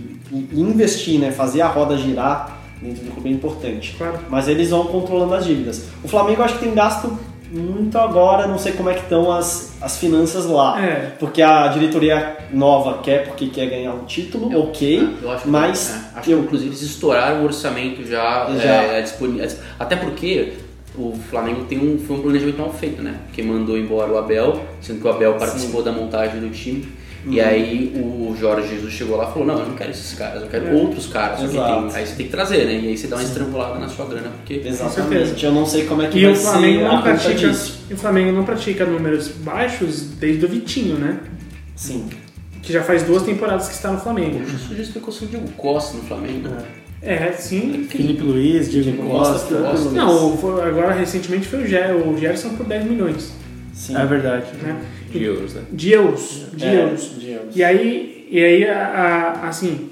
e investir, né, fazer a roda girar dentro do clube é importante. claro. Mas eles vão controlando as dívidas. O Flamengo acho que tem gasto muito agora, não sei como é que estão as, as finanças lá. É. Porque a diretoria nova quer porque quer ganhar um título, ok. Eu acho que, mas é, acho que inclusive eles estouraram o orçamento já, Já. é, disponível. Até porque o Flamengo tem um, foi um planejamento mal feito, né? Porque mandou embora o Abel, sendo que o Abel participou da montagem do time. E Uhum. aí o Jorge Jesus chegou lá e falou, não, eu não quero esses caras, eu quero É. outros caras. Tem- aí você tem que trazer, né? E aí você dá uma estrangulada na sua grana, porque certeza. Exatamente. Eu não sei como é que E vai o Flamengo ser não pratica, e o Flamengo não pratica números baixos desde o Vitinho, né? Sim. Que já faz duas temporadas que está no Flamengo. isso já explicou sobre o Diego Costa no Flamengo. É, sim. Felipe Luiz, Diego Costa. Costa. Não, foi- agora recentemente foi o, Ger, o Gerson por 10 milhões, Sim. É verdade. né? De euros, né? De euros. De É, euros. de euros. E aí, e aí a- a- assim,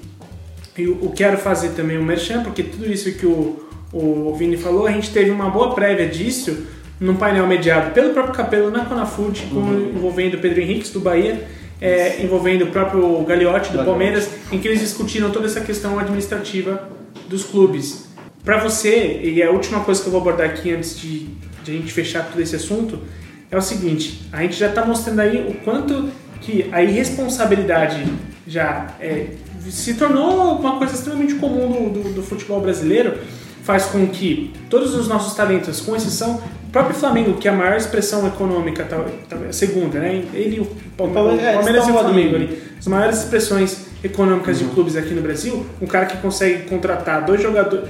eu, eu quero fazer também o merchan, porque tudo isso que o, o Vini falou, a gente teve uma boa prévia disso num painel mediado pelo próprio Capelo na Conafood, com- envolvendo o Pedro Henriques do Bahia, é, envolvendo o próprio Gagliotti do Gagliotti. Palmeiras, em que eles discutiram toda essa questão administrativa dos clubes. Para você, e a última coisa que eu vou abordar aqui antes de, de a gente fechar todo esse assunto, é o seguinte, a gente já está mostrando aí o quanto que a irresponsabilidade já é, se tornou uma coisa extremamente comum do, do- do futebol brasileiro, faz com que todos os nossos talentos, com exceção o próprio Flamengo, que é a maior expressão econômica, tal- a segunda, né? Ele e o Palme- Palmeiras- é, Palmeiras e o. Flamengo ali, as maiores expressões econômicas de clubes aqui no Brasil, um cara que consegue contratar dois jogadores,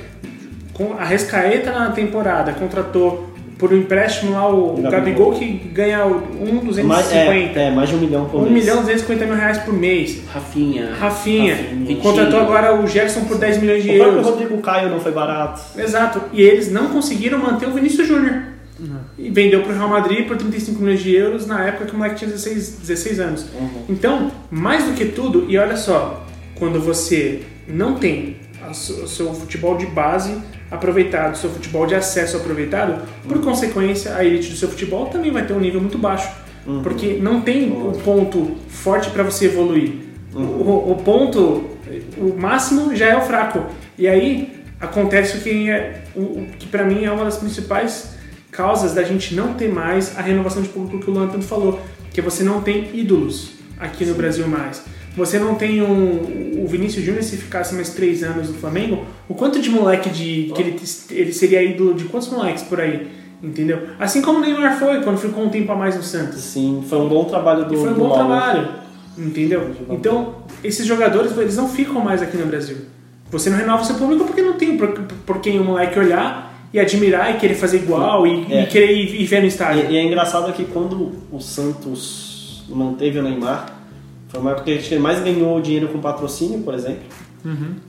com a Rescaeta na temporada, contratou por um empréstimo lá o, o Gabigol que ganha um Mais, 250. é, é, mais de um milhão por 1 mês. milhão e 250 mil reais por mês. Rafinha. Rafinha, Rafinha. contratou agora o Gerson por 10 milhões de O euros. Rodrigo Caio não foi barato. Exato. E eles não conseguiram manter o Vinícius Júnior. E vendeu para o Real Madrid por 35 milhões de euros na época que o moleque tinha 16, 16 anos. Então, mais do que tudo, e olha só, quando você não tem o seu futebol de base aproveitado, seu futebol de acesso aproveitado, por consequência, a elite do seu futebol também vai ter um nível muito baixo. Porque não tem o ponto forte para você evoluir. O, o ponto, o máximo já é o fraco. E aí acontece o que, é, o, o que para mim é uma das principais causas da gente não ter mais a renovação de público que o Luan tanto falou, que você não tem ídolos aqui no Brasil mais. Você não tem um, o Vinícius Júnior se ficasse mais três anos no Flamengo, o quanto de moleque de que ele, ele seria ídolo de quantos moleques por aí, entendeu? Assim como o Neymar foi quando ficou um tempo a mais no Santos. Sim, foi um bom trabalho do E foi um bom Mauro. trabalho, entendeu? Então, esses jogadores, eles não ficam mais aqui no Brasil. Você não renova o seu público porque não tem por, por quem o moleque olhar e admirar e querer fazer igual e, É. e querer ir, ir ver no estádio. E, e é engraçado que quando o Santos manteve o Neymar, foi uma época que a gente mais ganhou dinheiro com patrocínio, por exemplo.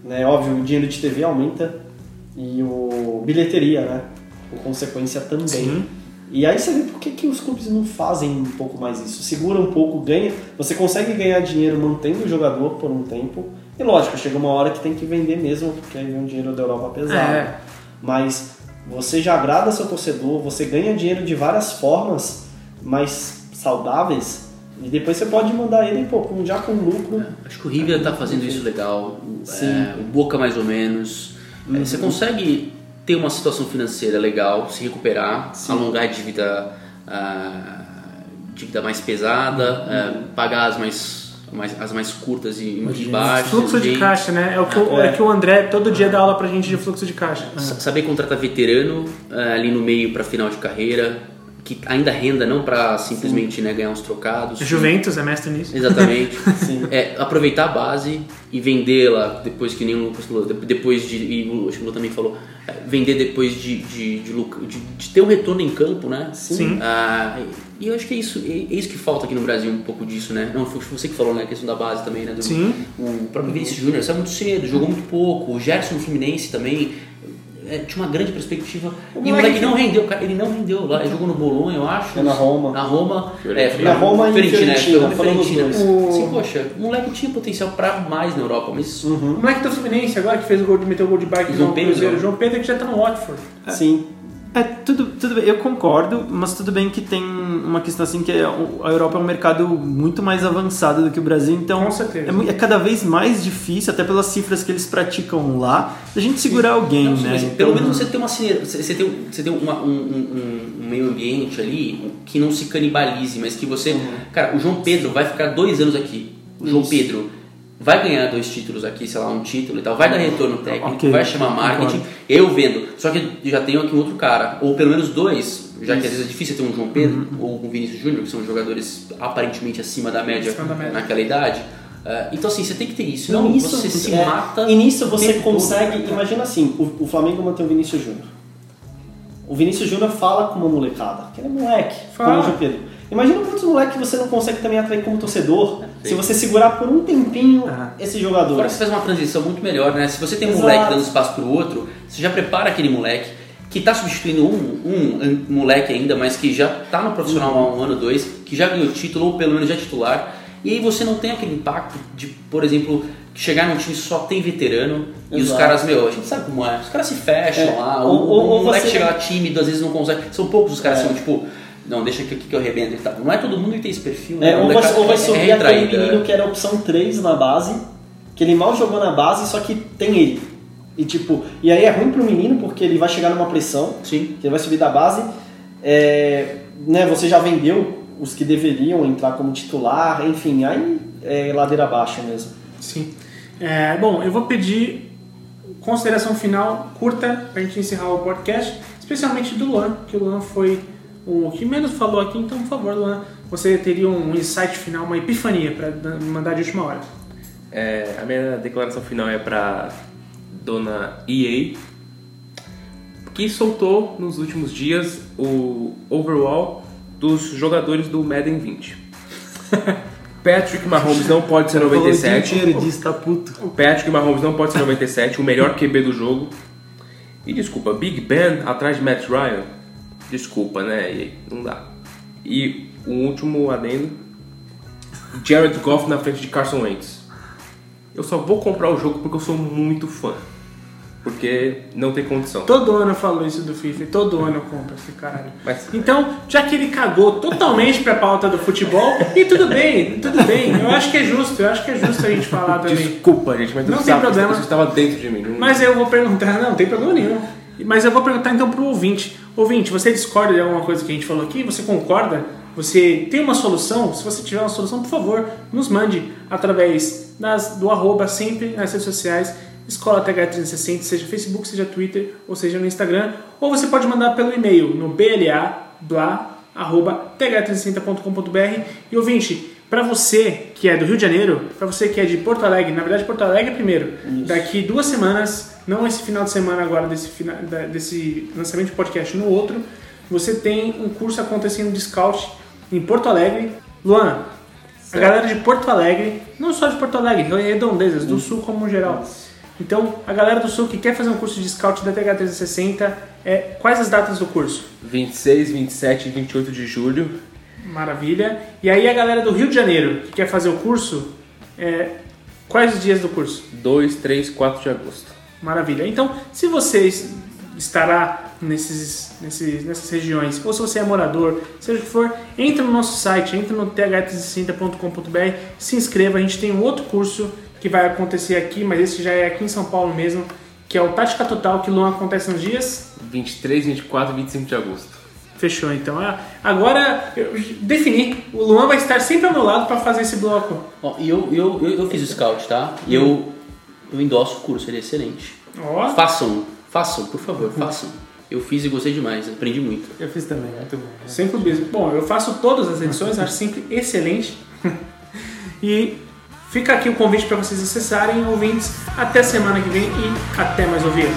Né, óbvio, o dinheiro de TV aumenta e o bilheteria, né? Por consequência também. Sim. E aí você vê por que, que os clubes não fazem um pouco mais isso. Segura um pouco, ganha. Você consegue ganhar dinheiro mantendo o jogador por um tempo. E lógico, chega uma hora que tem que vender mesmo, porque aí vem um dinheiro da Europa pesado. É. Mas você já agrada seu torcedor, você ganha dinheiro de várias formas mais saudáveis e depois você pode mandar ele pô, com- já com lucro. Acho que o River tá fazendo isso legal, o- Sim. é, o Boca mais ou menos. É, Você consegue ter uma situação financeira legal, se recuperar, alongar a dívida, ah, dívida mais pesada, é, pagar as mais, mais- as mais curtas e mais baixas. Fluxo de caixa, né? É o que, o- é que o André todo dia dá aula pra gente de fluxo de caixa. Sa- Saber contratar veterano ali no meio para final de carreira, que ainda renda, não para simplesmente né, ganhar uns trocados. Juventus é mestre nisso. Exatamente. <laughs> Sim. É, aproveitar a base e vendê-la depois que nem o Lucas falou, de- depois de. E o acho que o Lu também falou, é, vender depois de, de, de, de- de ter um retorno em campo, né? Sim. Ah, e eu acho que é isso, é, é isso que falta aqui no Brasil, um pouco disso, né? Não, foi você que falou, né? A questão da base também, né? Do, Sim. O próprio Vinícius Júnior saiu muito cedo, jogou muito pouco. O Gerson Fluminense também. É, tinha uma grande perspectiva. e o moleque moleque que- não rendeu, cara. Ele não rendeu lá. Ele jogou no Bolonha, eu acho. É na Roma. Na Roma. É, Na Roma e Fiorentina, Fiorentina, Fiorentina. Assim, poxa, o moleque tinha potencial pra mais na Europa, mas O moleque do Fluminense agora que fez o gol de meteu o gol de bike João no Pedro. Cruzeiro. João Pedro que já tá no Watford. Sim. É, tudo, tudo bem, eu concordo, mas tudo bem que tem uma questão assim que é, a Europa é um mercado muito mais avançado do que o Brasil, então Com certeza. é, é cada vez mais difícil, até pelas cifras que eles praticam lá, a gente segurar alguém, Não, né? mas Então, pelo menos você tem uma você tem, um- você tem uma- um, um- um meio ambiente ali que não se canibalize, mas que você. Cara, o João Pedro vai ficar dois anos aqui. O João Isso. Pedro vai ganhar dois títulos aqui, sei lá, um título e tal, vai dar retorno técnico, Ok, vai chamar marketing, concordo. eu vendo. Só que já tenho aqui um outro cara, ou pelo menos dois, já que às vezes é difícil ter um João Pedro ou um Vinícius Júnior, que são jogadores aparentemente acima da média, Acima da média. naquela idade. Ah, então assim, você tem que ter isso, Não, isso, você se é, mata. E nisso você tempo todo. consegue. Imagina assim: o, o Flamengo mantém o Vinícius Júnior. O Vinícius Júnior fala com uma molecada, que ele é moleque, Fala. como o João Pedro. Imagina quantos moleques você não consegue também atrair como torcedor se você segurar por um tempinho Ah. esse jogador. Agora você faz uma transição muito melhor, né? Se você tem um Exato. moleque dando espaço pro outro, você já prepara aquele moleque que tá substituindo um, um, um moleque ainda, mas que já tá no profissional há um ano, dois, que já ganhou título, ou pelo menos já é titular. E aí você não tem aquele impacto de, por exemplo, chegar num time que só tem veterano e os Exato. caras, meu, a gente sabe como é, os caras se fecham É, lá, ou- o, ou- o ou moleque você- chega lá tímido, às vezes não consegue. São poucos os caras É. que são tipo, não, deixa aqui que eu arrebento e tal. Não é todo mundo que tem esse perfil, É, né? ou, O vai, ou vai é- subir é aquele menino que era opção 3 na base, que ele mal jogou na base, só que tem ele. E tipo, e aí é ruim pro menino porque ele vai chegar numa pressão, Sim. que ele vai subir da base. É, né, você já vendeu os que deveriam entrar como titular, enfim, aí é ladeira abaixo mesmo. Sim. É, bom, eu vou pedir consideração final curta pra gente encerrar o podcast, especialmente do Luan, que o Luan foi o que menos falou aqui, então por favor, Luan, você teria um insight final, uma epifania pra dar- mandar de última hora. É, a minha declaração final é pra dona EA, que soltou nos últimos dias o overall dos jogadores do Madden 20. <laughs> Patrick Mahomes não pode ser falou o dia 97. inteiro disso, tá puto. Patrick Mahomes não pode ser 97, o melhor QB do jogo. E desculpa, Big Ben atrás de Matt Ryan? Desculpa, né? E aí, não dá. E o último adendo: Jared Goff na frente de Carson Wentz. Eu só vou comprar o jogo porque eu sou muito fã. Porque não tem condição. Todo ano eu falo isso do FIFA todo ano eu compro esse caralho. Mas Então, já que ele cagou totalmente pra pauta do futebol, e tudo bem, tudo bem, eu acho que é justo, eu acho que é justo a gente falar também. desculpa, gente, mas Não tem precisava- problema. Isso estava dentro de mim. Não- Mas eu vou perguntar, não, não tem problema nenhum. Mas eu vou perguntar então pro ouvinte. Ouvinte, você discorda de alguma coisa que a gente falou aqui? Você concorda? Você tem uma solução? Se você tiver uma solução, por favor, nos mande através das, do arroba sempre nas redes sociais, Escola TH360, seja Facebook, seja Twitter, ou seja no Instagram. Ou você pode mandar pelo e-mail no bla.th360.com.br. E ouvinte, para você que é do Rio de Janeiro, para você que é de Porto Alegre, na verdade Porto Alegre primeiro, daqui duas semanas, não esse final de semana agora desse, fina- da- desse lançamento de podcast, no outro, você tem um curso acontecendo de scout em Porto Alegre. Luan, a galera de Porto Alegre, não só de Porto Alegre, redondezas, do sul como geral. Então, a galera do sul que quer fazer um curso de scout da TH360, é, quais as datas do curso? 26, 27 e 28 de julho. Maravilha. E aí a galera do Rio de Janeiro que quer fazer o curso, é, quais os dias do curso? 2, 3, 4 de agosto. Maravilha. Então, se vocês estará nesses, nesses, nessas regiões, ou se você é morador, seja o que for, entra no nosso site, entra no th360.com.br, se inscreva. A gente tem um outro curso que vai acontecer aqui, mas esse já é aqui em São Paulo mesmo, que é o Tática Total, que não acontece nos dias 23, 24 e 25 de agosto. Fechou, então. Ah, Agora, eu defini. O Luan vai estar sempre ao meu lado para fazer esse bloco. Ó, e eu, eu, eu, eu fiz o scout, tá? E eu, eu endosso o curso, ele é excelente. Ó, Façam, façam, por favor, façam. Eu fiz e gostei demais, aprendi muito. Eu fiz também, muito bom. sem clubismo. Bom, eu faço todas as edições, acho sempre excelente. <laughs> e fica aqui o convite para vocês acessarem, ouvintes. Até semana que vem e até mais ouvir.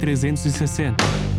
360.